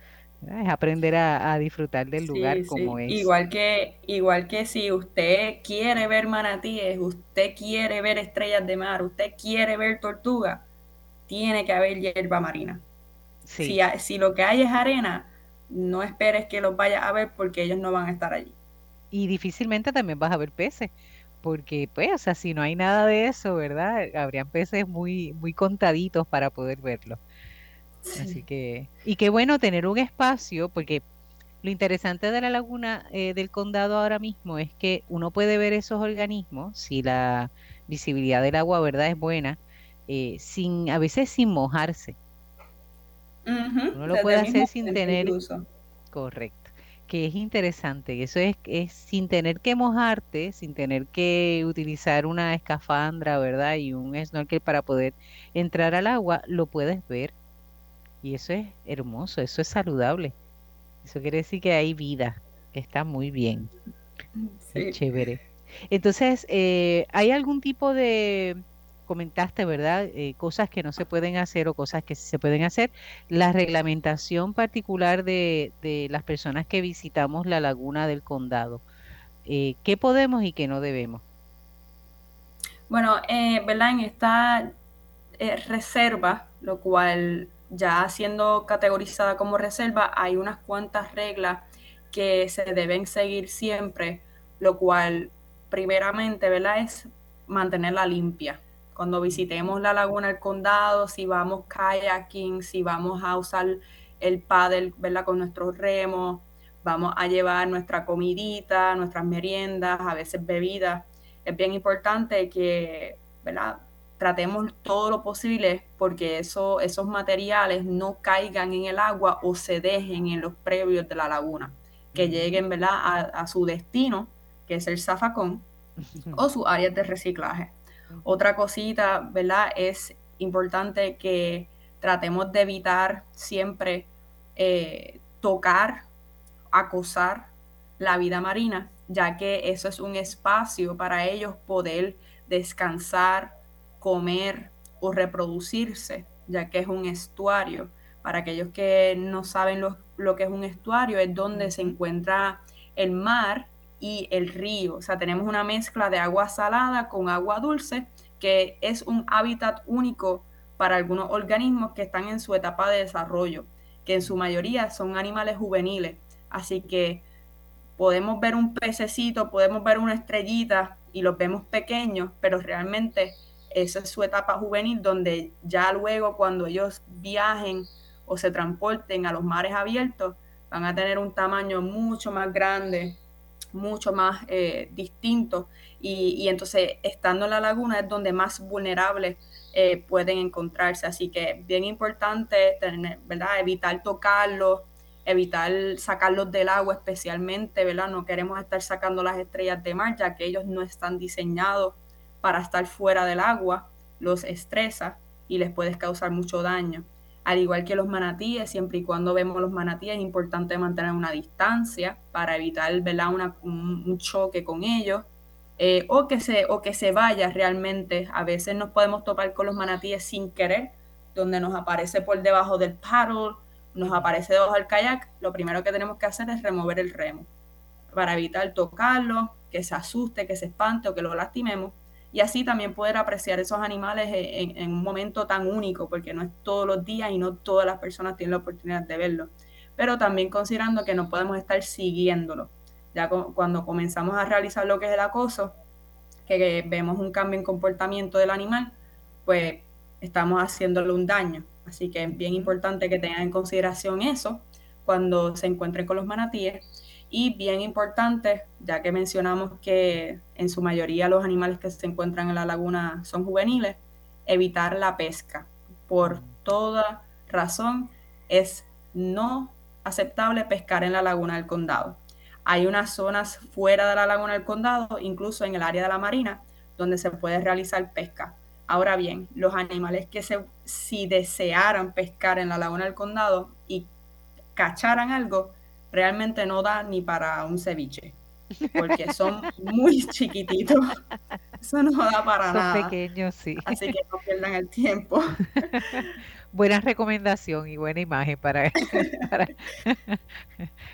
Es aprender a, disfrutar del lugar como es. Igual que, igual que si usted quiere ver manatíes, usted quiere ver estrellas de mar, usted quiere ver tortuga, tiene que haber hierba marina. Si, si lo que hay es arena, no esperes que los vayas a ver porque ellos no van a estar allí. Y difícilmente también vas a ver peces, porque pues, o sea, si no hay nada de eso, ¿verdad? Habrían peces muy, muy contaditos para poder verlos. Así que, y qué bueno tener un espacio, porque lo interesante de la laguna eh, del condado ahora mismo es que uno puede ver esos organismos, si la visibilidad del agua, ¿verdad?, es buena, eh, sin, a veces sin mojarse. uno lo puede hacer sin tener... Correcto. Que es interesante. Eso es, es sin tener que mojarte, sin tener que utilizar una escafandra, ¿verdad? Y un snorkel para poder entrar al agua, lo puedes ver y eso es hermoso, eso es saludable. Eso quiere decir que hay vida, que está muy bien. Sí. chévere. Entonces, eh, ¿hay algún tipo de, comentaste, ¿verdad? Eh, cosas que no se pueden hacer o cosas que sí se pueden hacer. La reglamentación particular de, de las personas que visitamos la laguna del condado. Eh, ¿Qué podemos y qué no debemos? Bueno, ¿verdad? En esta reserva, lo cual ya siendo categorizada como reserva, hay unas cuantas reglas que se deben seguir siempre, lo cual primeramente, ¿verdad? Es mantenerla limpia. Cuando visitemos la laguna del condado, si vamos kayaking, si vamos a usar el paddle, ¿verdad? Con nuestros remos, vamos a llevar nuestra comidita, nuestras meriendas, a veces bebidas. Es bien importante que, ¿verdad? Tratemos todo lo posible porque eso, esos materiales no caigan en el agua o se dejen en los previos de la laguna, que lleguen ¿verdad? A, su destino, que es el zafacón, o sus áreas de reciclaje. Otra cosita, ¿verdad? Es importante que tratemos de evitar siempre eh, tocar, acosar la vida marina, ya que eso es un espacio para ellos poder descansar, comer o reproducirse, ya que es un estuario. Para aquellos que no saben lo, que es un estuario, es donde se encuentra el mar y el río. O sea, tenemos una mezcla de agua salada con agua dulce, que es un hábitat único para algunos organismos que están en su etapa de desarrollo, que en su mayoría son animales juveniles. Así que podemos ver un pececito, podemos ver una estrellita y los vemos pequeños, pero realmente esa es su etapa juvenil, donde ya luego cuando ellos viajen o se transporten a los mares abiertos, van a tener un tamaño mucho más grande, mucho más eh, distinto, y, entonces estando en la laguna es donde más vulnerables eh, pueden encontrarse. Así que bien importante tener, ¿verdad? evitar tocarlos, evitar sacarlos del agua especialmente, ¿verdad? No queremos estar sacando las estrellas de mar, ya que ellos no están diseñados para estar fuera del agua, los estresa y les puedes causar mucho daño. Al igual que los manatíes, siempre y cuando vemos los manatíes es importante mantener una distancia para evitar Una, un, choque con ellos eh, o, que se, o que se vaya realmente. A veces nos podemos topar con los manatíes sin querer, donde nos aparece por debajo del paddle nos aparece debajo del kayak, lo primero que tenemos que hacer es remover el remo para evitar tocarlo, que se asuste, que se espante o que lo lastimemos. Y así también poder apreciar esos animales en, en un momento tan único, porque no es todos los días y no todas las personas tienen la oportunidad de verlo. Pero también considerando que no podemos estar siguiéndolo. Ya cuando comenzamos a realizar lo que es el acoso, que vemos un cambio en comportamiento del animal, pues estamos haciéndole un daño. Así que es bien importante que tengan en consideración eso cuando se encuentren con los manatíes. Y bien importante, ya que mencionamos que en su mayoría los animales que se encuentran en la laguna son juveniles, evitar la pesca. Por toda razón es no aceptable pescar en la laguna del condado. Hay unas zonas fuera de la laguna del condado, incluso en el área de la marina, donde se puede realizar pesca. Ahora bien, los animales que se, si desearan pescar en la laguna del condado y cacharan algo, realmente no da ni para un ceviche, porque son muy chiquititos. Eso no da para Son nada. pequeños, sí. Así que no pierdan el tiempo. Buena recomendación y buena imagen para, para-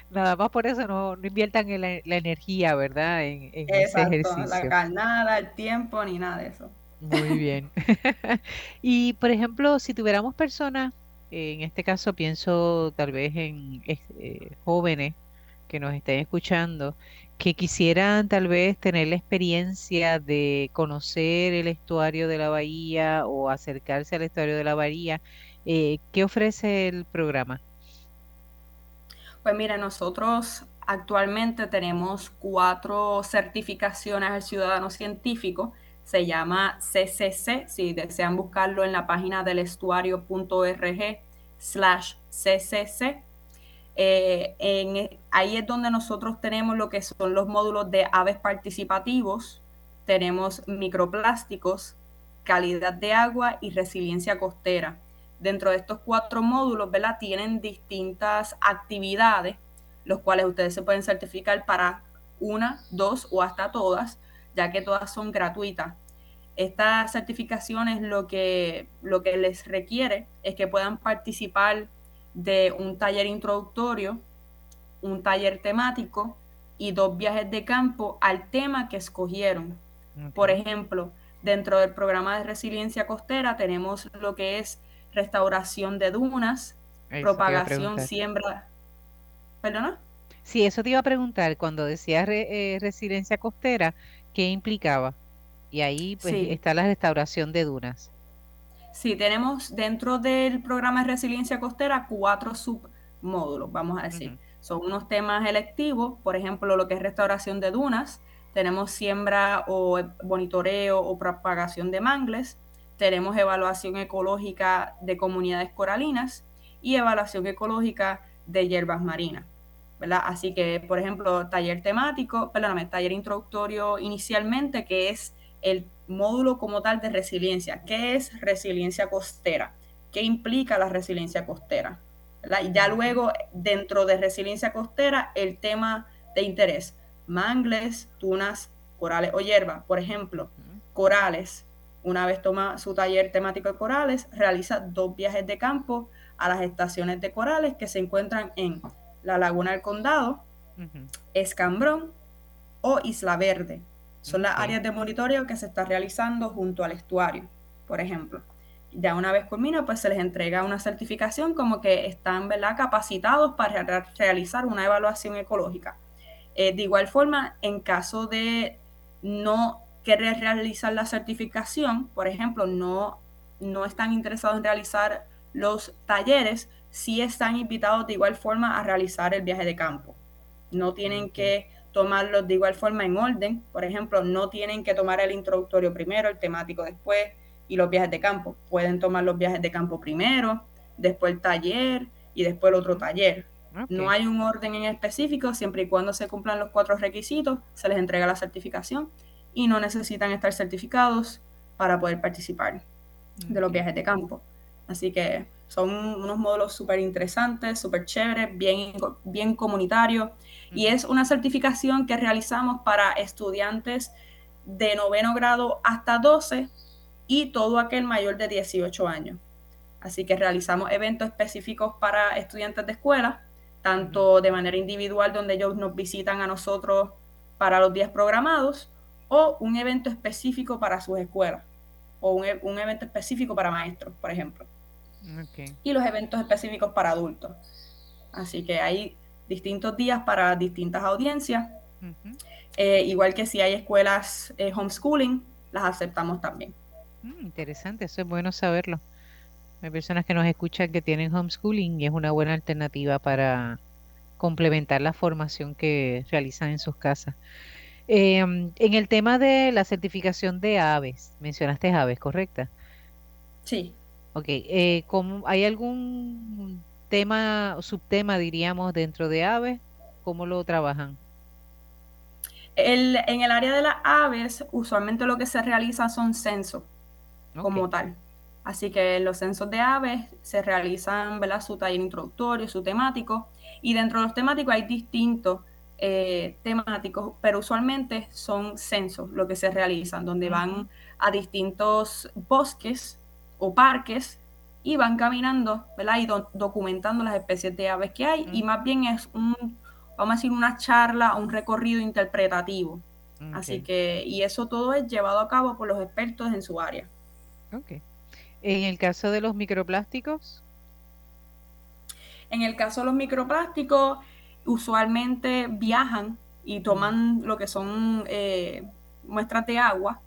nada más por eso no, no inviertan en la, la energía, ¿verdad? En, en ese Exacto, la ejercicio. carnada, el tiempo, ni nada de eso. Muy bien. Y por ejemplo, si tuviéramos personas, en este caso pienso tal vez en eh, jóvenes que nos estén escuchando, que quisieran tal vez tener la experiencia de conocer el estuario de la bahía o acercarse al estuario de la bahía, eh, ¿qué ofrece el programa? Pues mira, nosotros actualmente tenemos cuatro certificaciones al ciudadano científico. Se llama CCC, si desean buscarlo en la página del estuario.org slash CCC. Eh, ahí es donde nosotros tenemos lo que son los módulos de aves participativos, tenemos microplásticos, calidad de agua y resiliencia costera. Dentro de estos cuatro módulos, ¿verdad? Tienen distintas actividades, los cuales ustedes se pueden certificar para una, dos o hasta todas, ya que todas son gratuitas. Estas certificaciones lo que, lo que les requiere es que puedan participar de un taller introductorio, un taller temático y dos viajes de campo al tema que escogieron. Por ejemplo, dentro del programa de resiliencia costera tenemos lo que es restauración de dunas, Eso propagación, siembra. ¿Perdona? Sí, eso te iba a preguntar, cuando decías re- eh, resiliencia costera, ¿qué implicaba? Y ahí pues Sí. está la restauración de dunas. Sí, tenemos dentro del programa de resiliencia costera cuatro submódulos, vamos a decir. Son unos temas electivos, por ejemplo, lo que es restauración de dunas, tenemos siembra o monitoreo o propagación de mangles, tenemos evaluación ecológica de comunidades coralinas y evaluación ecológica de hierbas marinas. ¿verdad? Así que, por ejemplo, taller temático, perdóname, taller introductorio inicialmente, que es el módulo como tal de resiliencia. ¿Qué es resiliencia costera? ¿Qué implica la resiliencia costera? ¿verdad? Y ya luego, dentro de resiliencia costera, el tema de interés, mangles, tunas, corales o hierba. Por ejemplo, corales. Una vez toma su taller temático de corales, realiza dos viajes de campo a las estaciones de corales que se encuentran en la Laguna del Condado. Escambrón o Isla Verde. Son las áreas de monitoreo que se está realizando junto al estuario, por ejemplo. Ya una vez culmina, pues se les entrega una certificación como que están ¿verdad? capacitados para re- realizar una evaluación ecológica. Eh, de igual forma, en caso de no querer realizar la certificación, por ejemplo, no, no están interesados en realizar los talleres, sí están invitados de igual forma a realizar el viaje de campo. No tienen que tomarlos de igual forma en orden. Por ejemplo, no tienen que tomar el introductorio primero, el temático después y los viajes de campo. Pueden tomar los viajes de campo primero, después el taller y después el otro taller. No Ok. hay un orden en específico, siempre y cuando se cumplan los cuatro requisitos, se les entrega la certificación y no necesitan estar certificados para poder participar de los viajes de campo. Así que son unos módulos súper interesantes, súper chéveres, bien, bien comunitarios. Y es una certificación que realizamos para estudiantes de noveno grado hasta 12 y todo aquel mayor de 18 años. Así que realizamos eventos específicos para estudiantes de escuela, tanto de manera individual donde ellos nos visitan a nosotros para los días programados, o un evento específico para sus escuelas, o un, e, un evento específico para maestros, por ejemplo. Okay. Y los eventos específicos para adultos. Así que hay distintos días para distintas audiencias. Eh, igual que si hay escuelas eh, homeschooling, las aceptamos también. Mm, interesante, eso es bueno saberlo. Hay personas que nos escuchan que tienen homeschooling y es una buena alternativa para complementar la formación que realizan en sus casas. Em, en el tema de la certificación de aves, mencionaste aves, ¿correcta? Sí. Ok, eh, ¿cómo- ¿hay algún tema subtema, diríamos, dentro de aves? ¿Cómo lo trabajan? El- en el área de las aves, usualmente lo que se realiza son censos como tal. Así que los censos de aves se realizan, ¿verdad? Su taller introductorio, su temático, y dentro de los temáticos hay distintos eh, temáticos, pero usualmente son censos lo que se realizan, donde Ujú. van a distintos bosques o parques y van caminando, ¿verdad? Y do- documentando las especies de aves que hay, y Mm, más bien es un, vamos a decir, una charla, un recorrido interpretativo. Así ok, que, y eso todo es llevado a cabo por los expertos en su área. ok. En el caso de los microplásticos, En el caso de los microplásticos, usualmente viajan y toman lo que son eh, muestras de agua,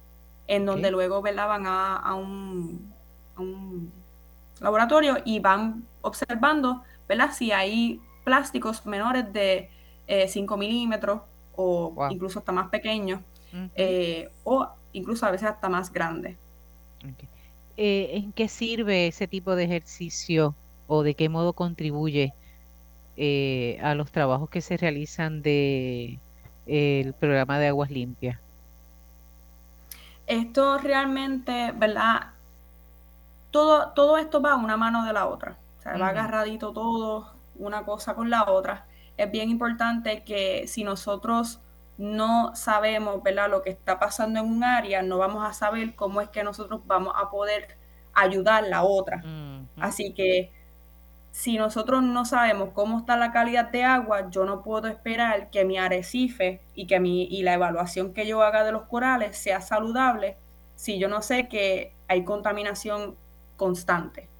en donde luego ¿verdad? van a, a un, a un laboratorio y van observando ¿verdad? si hay plásticos menores de eh, 5 milímetros o wow. incluso hasta más pequeños, eh, o incluso a veces hasta más grandes. Eh, ¿en qué sirve ese tipo de ejercicio o de qué modo contribuye eh, a los trabajos que se realizan de el programa de aguas limpias? Esto realmente, ¿verdad? Todo, todo esto va una mano de la otra. O sea, va Ujú, agarradito todo, una cosa con la otra. Es bien importante que si nosotros no sabemos, ¿verdad? Lo que está pasando en un área, no vamos a saber cómo es que nosotros vamos a poder ayudar la otra. Así que si nosotros no sabemos cómo está la calidad de agua, yo no puedo esperar que mi arrecife y que mi, y la evaluación que yo haga de los corales sea saludable si yo no sé que hay contaminación constante.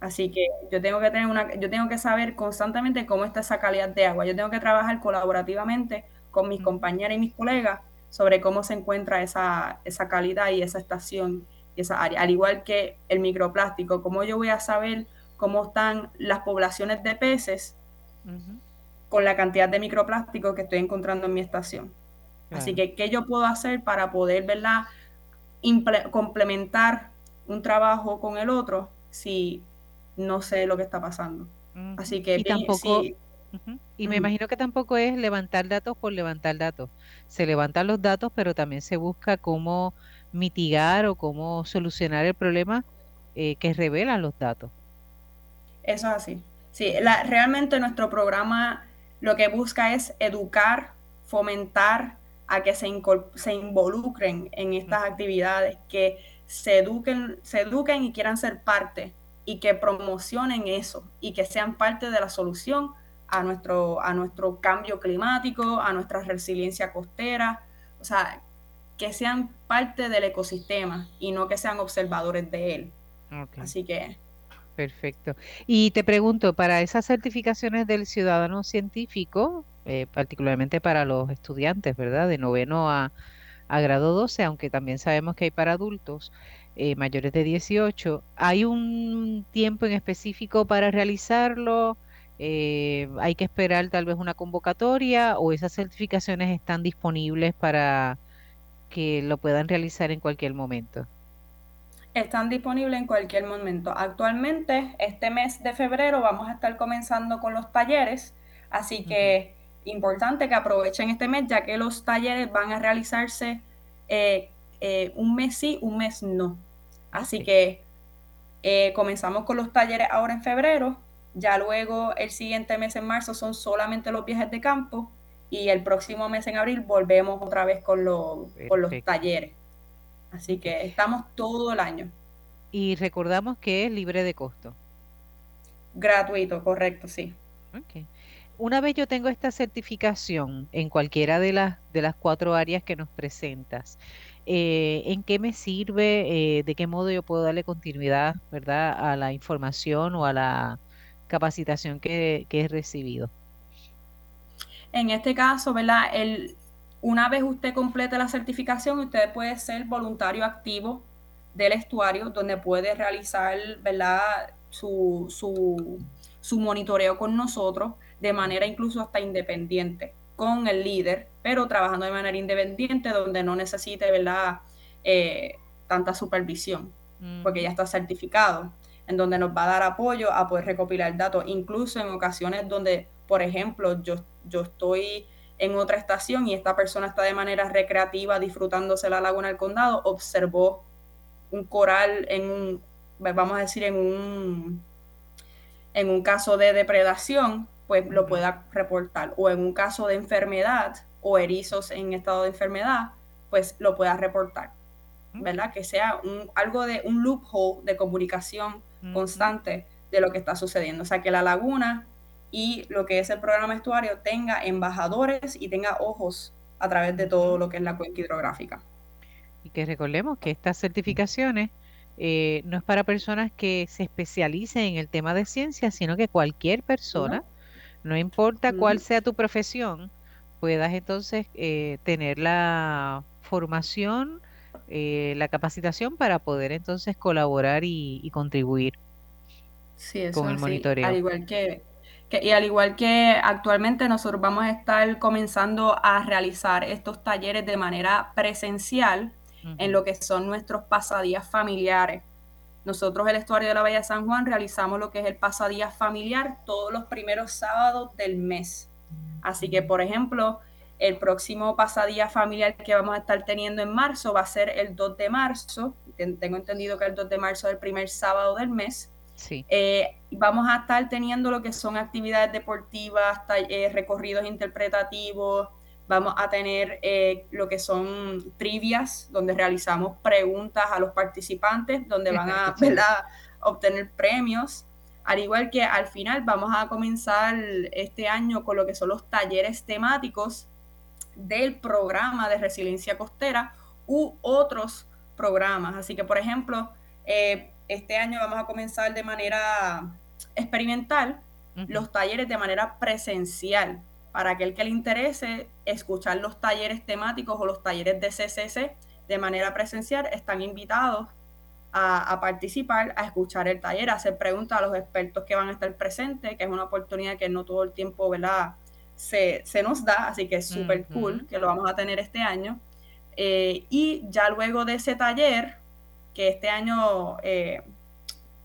Así que yo tengo que tener una, yo tengo que saber constantemente cómo está esa calidad de agua. Yo tengo que trabajar colaborativamente con mis ujú, compañeras y mis colegas sobre cómo se encuentra esa, esa calidad y esa estación y esa área. Al igual que el microplástico, cómo yo voy a saber cómo están las poblaciones de peces con la cantidad de microplástico que estoy encontrando en mi estación. Así que, ¿qué yo puedo hacer para poder, ¿verdad? imple- complementar un trabajo con el otro si no sé lo que está pasando. Así que Y bien, tampoco, Y me imagino que tampoco es levantar datos por levantar datos. Se levantan los datos, pero también se busca cómo mitigar o cómo solucionar el problema eh, que revelan los datos. eso es así. Sí, la- realmente nuestro programa lo que busca es educar, fomentar a que se, incol- se involucren en estas actividades, que se eduquen, se eduquen y quieran ser parte y que promocionen eso y que sean parte de la solución a nuestro, a nuestro cambio climático, a nuestra resiliencia costera, o sea, que sean parte del ecosistema y no que sean observadores de él. Así que Perfecto. Y te pregunto, para esas certificaciones del ciudadano científico, eh, particularmente para los estudiantes, ¿verdad? De noveno a, a grado 12, aunque también sabemos que hay para adultos eh, mayores de 18, ¿hay un tiempo en específico para realizarlo? Eh, ¿hay que esperar tal vez una convocatoria o esas certificaciones están disponibles para que lo puedan realizar en cualquier momento? Están disponibles en cualquier momento. Actualmente, este mes de febrero, vamos a estar comenzando con los talleres, así que importante que aprovechen este mes, ya que los talleres van a realizarse eh, eh, un mes sí, un mes no. Así que eh, comenzamos con los talleres ahora en febrero, ya luego el siguiente mes en marzo son solamente los viajes de campo y el próximo mes en abril volvemos otra vez con, lo- con los talleres. Así que estamos todo el año. Y recordamos que es libre de costo. Gratuito, correcto, sí. Okay. Una vez yo tengo esta certificación en cualquiera de las, de las cuatro áreas que nos presentas, eh, ¿en qué me sirve? Eh, ¿De qué modo yo puedo darle continuidad, verdad, a la información o a la capacitación que, que he recibido? En este caso, ¿verdad? El, una vez usted complete la certificación, usted puede ser voluntario activo del estuario, donde puede realizar ¿verdad? Su, su, su monitoreo con nosotros de manera incluso hasta independiente con el líder, pero trabajando de manera independiente donde no necesite ¿verdad? Eh, tanta supervisión, porque ya está certificado, en donde nos va a dar apoyo a poder recopilar datos, incluso en ocasiones donde, por ejemplo, yo, yo estoy en otra estación y esta persona está de manera recreativa disfrutándose la laguna del condado, observó un coral en un, vamos a decir, en un, en un caso de depredación, pues lo pueda reportar. O en un caso de enfermedad o erizos en estado de enfermedad, pues lo pueda reportar. ¿Verdad? Que sea un, algo de un loophole de comunicación constante de lo que está sucediendo. O sea, que la laguna y lo que es el programa estuario tenga embajadores y tenga ojos a través de todo lo que es la cuenca hidrográfica. Y que recordemos que estas certificaciones eh, no es para personas que se especialicen en el tema de ciencia, sino que cualquier persona, no, importa cuál sea tu profesión, puedas entonces eh, tener la formación, eh, la capacitación para poder entonces colaborar y, contribuir con el monitoreo. Al igual que y al igual que actualmente nosotros vamos a estar comenzando a realizar estos talleres de manera presencial en lo que son nuestros pasadías familiares. Nosotros, el Estuario de la Bahía de San Juan, realizamos lo que es el pasadía familiar todos los primeros sábados del mes. Así que, por ejemplo, el próximo pasadía familiar que vamos a estar teniendo en marzo va a ser el 2 de marzo. Tengo entendido que el 2 de marzo es el primer sábado del mes. Eh, vamos a estar teniendo lo que son actividades deportivas, eh, recorridos interpretativos, vamos a tener eh, lo que son trivias, donde realizamos preguntas a los participantes, donde van a obtener premios. Al igual que al final vamos a comenzar este año con lo que son los talleres temáticos del programa de resiliencia costera u otros programas. Así que, por ejemplo, este año vamos a comenzar de manera experimental los talleres de manera presencial. Para aquel que le interese escuchar los talleres temáticos o los talleres de CCC de manera presencial, están invitados a, participar, a escuchar el taller, a hacer preguntas a los expertos que van a estar presentes, que es una oportunidad que no todo el tiempo ¿verdad? Se, nos da, así que es súper cool que lo vamos a tener este año. Eh, y ya luego de ese taller, que este año, eh,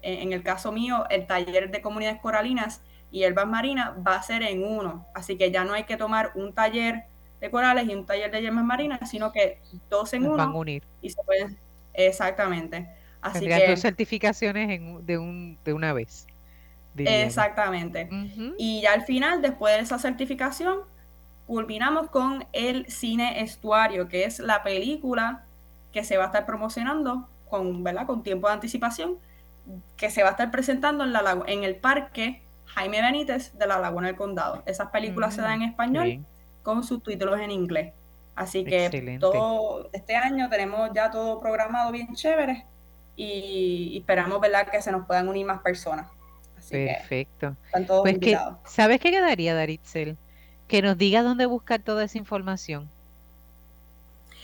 en el caso mío, el taller de comunidades coralinas y hierbas marinas va a ser en uno. Así que ya no hay que tomar un taller de corales y un taller de hierbas marinas, sino que dos en uno. Van a unir. Y se pueden, exactamente. Así que dos certificaciones de, un, de una vez. Exactamente. Y ya al final, después de esa certificación, culminamos con el cine estuario, que es la película que se va a estar promocionando con, ¿verdad? con tiempo de anticipación, que se va a estar presentando en, la, en el parque Jaime Benítez de la Laguna del Condado. Esas películas se dan en español con subtítulos en inglés. Así que todo este año tenemos ya todo programado bien chévere y, esperamos ¿verdad? que se nos puedan unir más personas. Perfecto. pues que, ¿Sabes qué quedaría, Daritzel? Que nos diga dónde buscar toda esa información.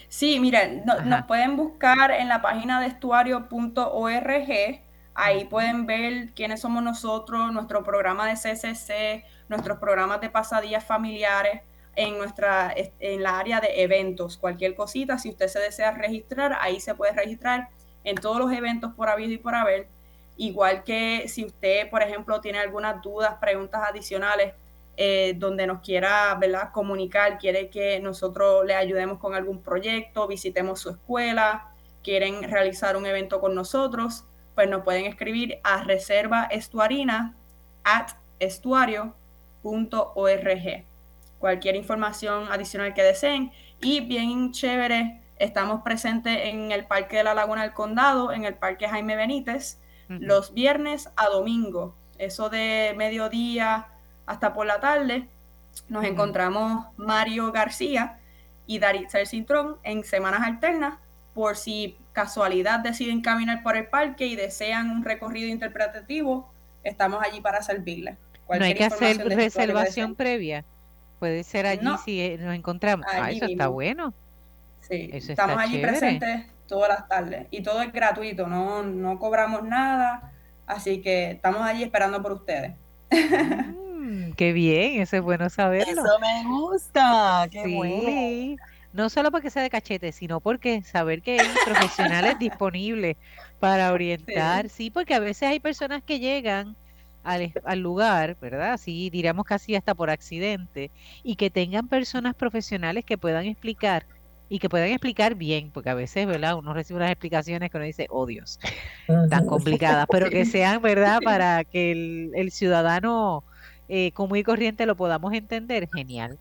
Sí, miren, nos pueden buscar en la página de estuario.org. Ahí pueden ver quiénes somos nosotros, nuestro programa de CCC, nuestros programas de pasadías familiares en nuestra en la área de eventos. Cualquier cosita, si usted se desea registrar, ahí se puede registrar en todos los eventos por habido y por haber. Igual que si usted, por ejemplo, tiene algunas dudas, preguntas adicionales, eh, donde nos quiera ¿verdad? comunicar, quiere que nosotros le ayudemos con algún proyecto, visitemos su escuela, quieren realizar un evento con nosotros, pues nos pueden escribir a reserva estuarina at estuario.org. Cualquier información adicional que deseen. Y bien chévere Estamos presentes en el Parque de la Laguna del Condado, en el Parque Jaime Benítez, los viernes a domingo. Eso de mediodía hasta por la tarde. Nos encontramos Mario García y Daritzel Cintrón en semanas alternas por si casualidad deciden caminar por el parque y desean un recorrido interpretativo, estamos allí para servirles. No hay Cualquier que hacer reservación previa. Puede ser allí No. si eh, nos encontramos. Ah, eso está bueno. Sí, Eso estamos está allí chévere. presentes todas las tardes y todo es gratuito, no, no cobramos nada, así que estamos allí esperando por ustedes. Mm, qué bien, eso es bueno saberlo. Eso me gusta, qué bueno. Sí, no solo porque sea de cachete, sino porque saber que hay profesionales disponibles para orientar, sí, porque a veces hay personas que llegan al, al lugar, ¿verdad? Así diríamos casi hasta por accidente, y que tengan personas profesionales que puedan explicar y que puedan explicar bien, porque a veces, ¿verdad? Uno recibe unas explicaciones que uno dice, oh Dios, tan complicadas, pero que sean, ¿verdad? Sí. Para que el, el ciudadano eh, común y corriente lo podamos entender. Genial,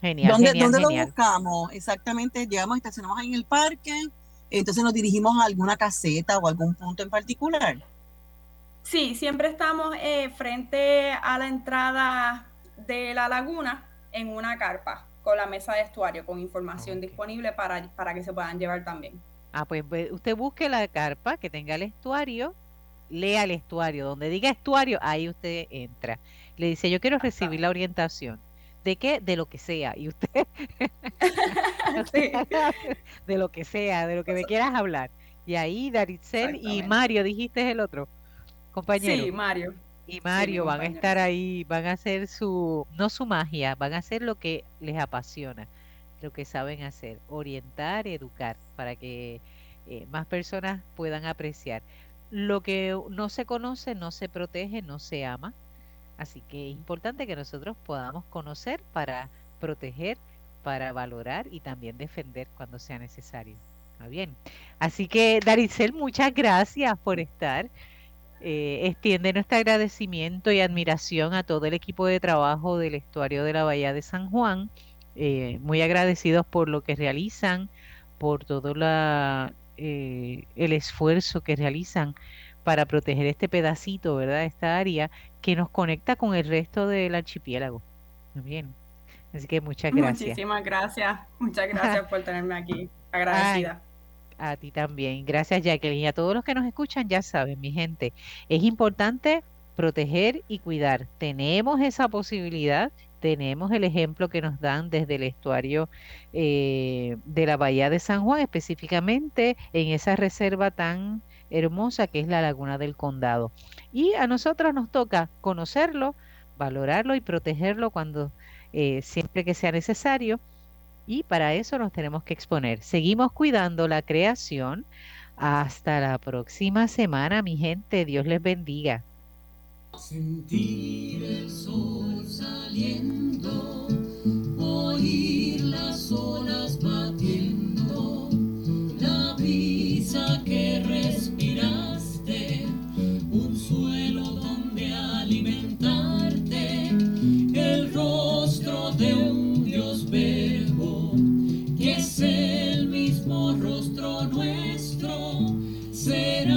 genial, ¿Dónde, genial, dónde lo buscamos? Exactamente, llegamos, estacionamos ahí en el parque, entonces nos dirigimos a alguna caseta o algún punto en particular. Sí, siempre estamos eh, frente a la entrada de la laguna en una carpa con la mesa de estuario, con información disponible para, para que se puedan llevar también. Ah, pues ve- usted busque la carpa que tenga el estuario, lea el estuario, donde diga estuario, ahí usted entra. Le dice, yo quiero recibir la orientación. ¿De qué? De lo que sea. Y usted, Sí, de lo que sea, de lo que me quieras hablar. Y ahí Daritzel y. Mario, dijiste el otro, compañero. sí, Mario. y Mario van a estar ahí, van a hacer su, no su magia, van a hacer lo que les apasiona, lo que saben hacer, orientar, educar, para que eh, más personas puedan apreciar. Lo que no se conoce, no se protege, no se ama. Así que es importante que nosotros podamos conocer para proteger, para valorar y también defender cuando sea necesario. ¿Está bien? Así que, Daricel, muchas gracias por estar. Eh, extiende nuestro agradecimiento y admiración a todo el equipo de trabajo del estuario de la Bahía de San Juan. Eh, muy agradecidos por lo que realizan, por todo eh, el esfuerzo que realizan para proteger este pedacito, ¿verdad? Esta área que nos conecta con el resto del archipiélago. Bien. Así que muchas gracias. Muchísimas gracias. Muchas gracias por tenerme aquí. Agradecida. A ti también. Gracias, Jacqueline. Y a todos los que nos escuchan, ya saben, mi gente, es importante proteger y cuidar. Tenemos esa posibilidad, tenemos el ejemplo que nos dan desde el estuario eh, de la Bahía de San Juan, específicamente en esa reserva tan hermosa que es la Laguna del Condado. Y a nosotros nos toca conocerlo, valorarlo y protegerlo cuando eh, siempre que sea necesario. Y para eso nos tenemos que exponer. Seguimos cuidando la creación. Hasta la próxima semana, mi gente. Dios les bendiga. Sentir el sol saliendo, oír las olas batiendo, la brisa que que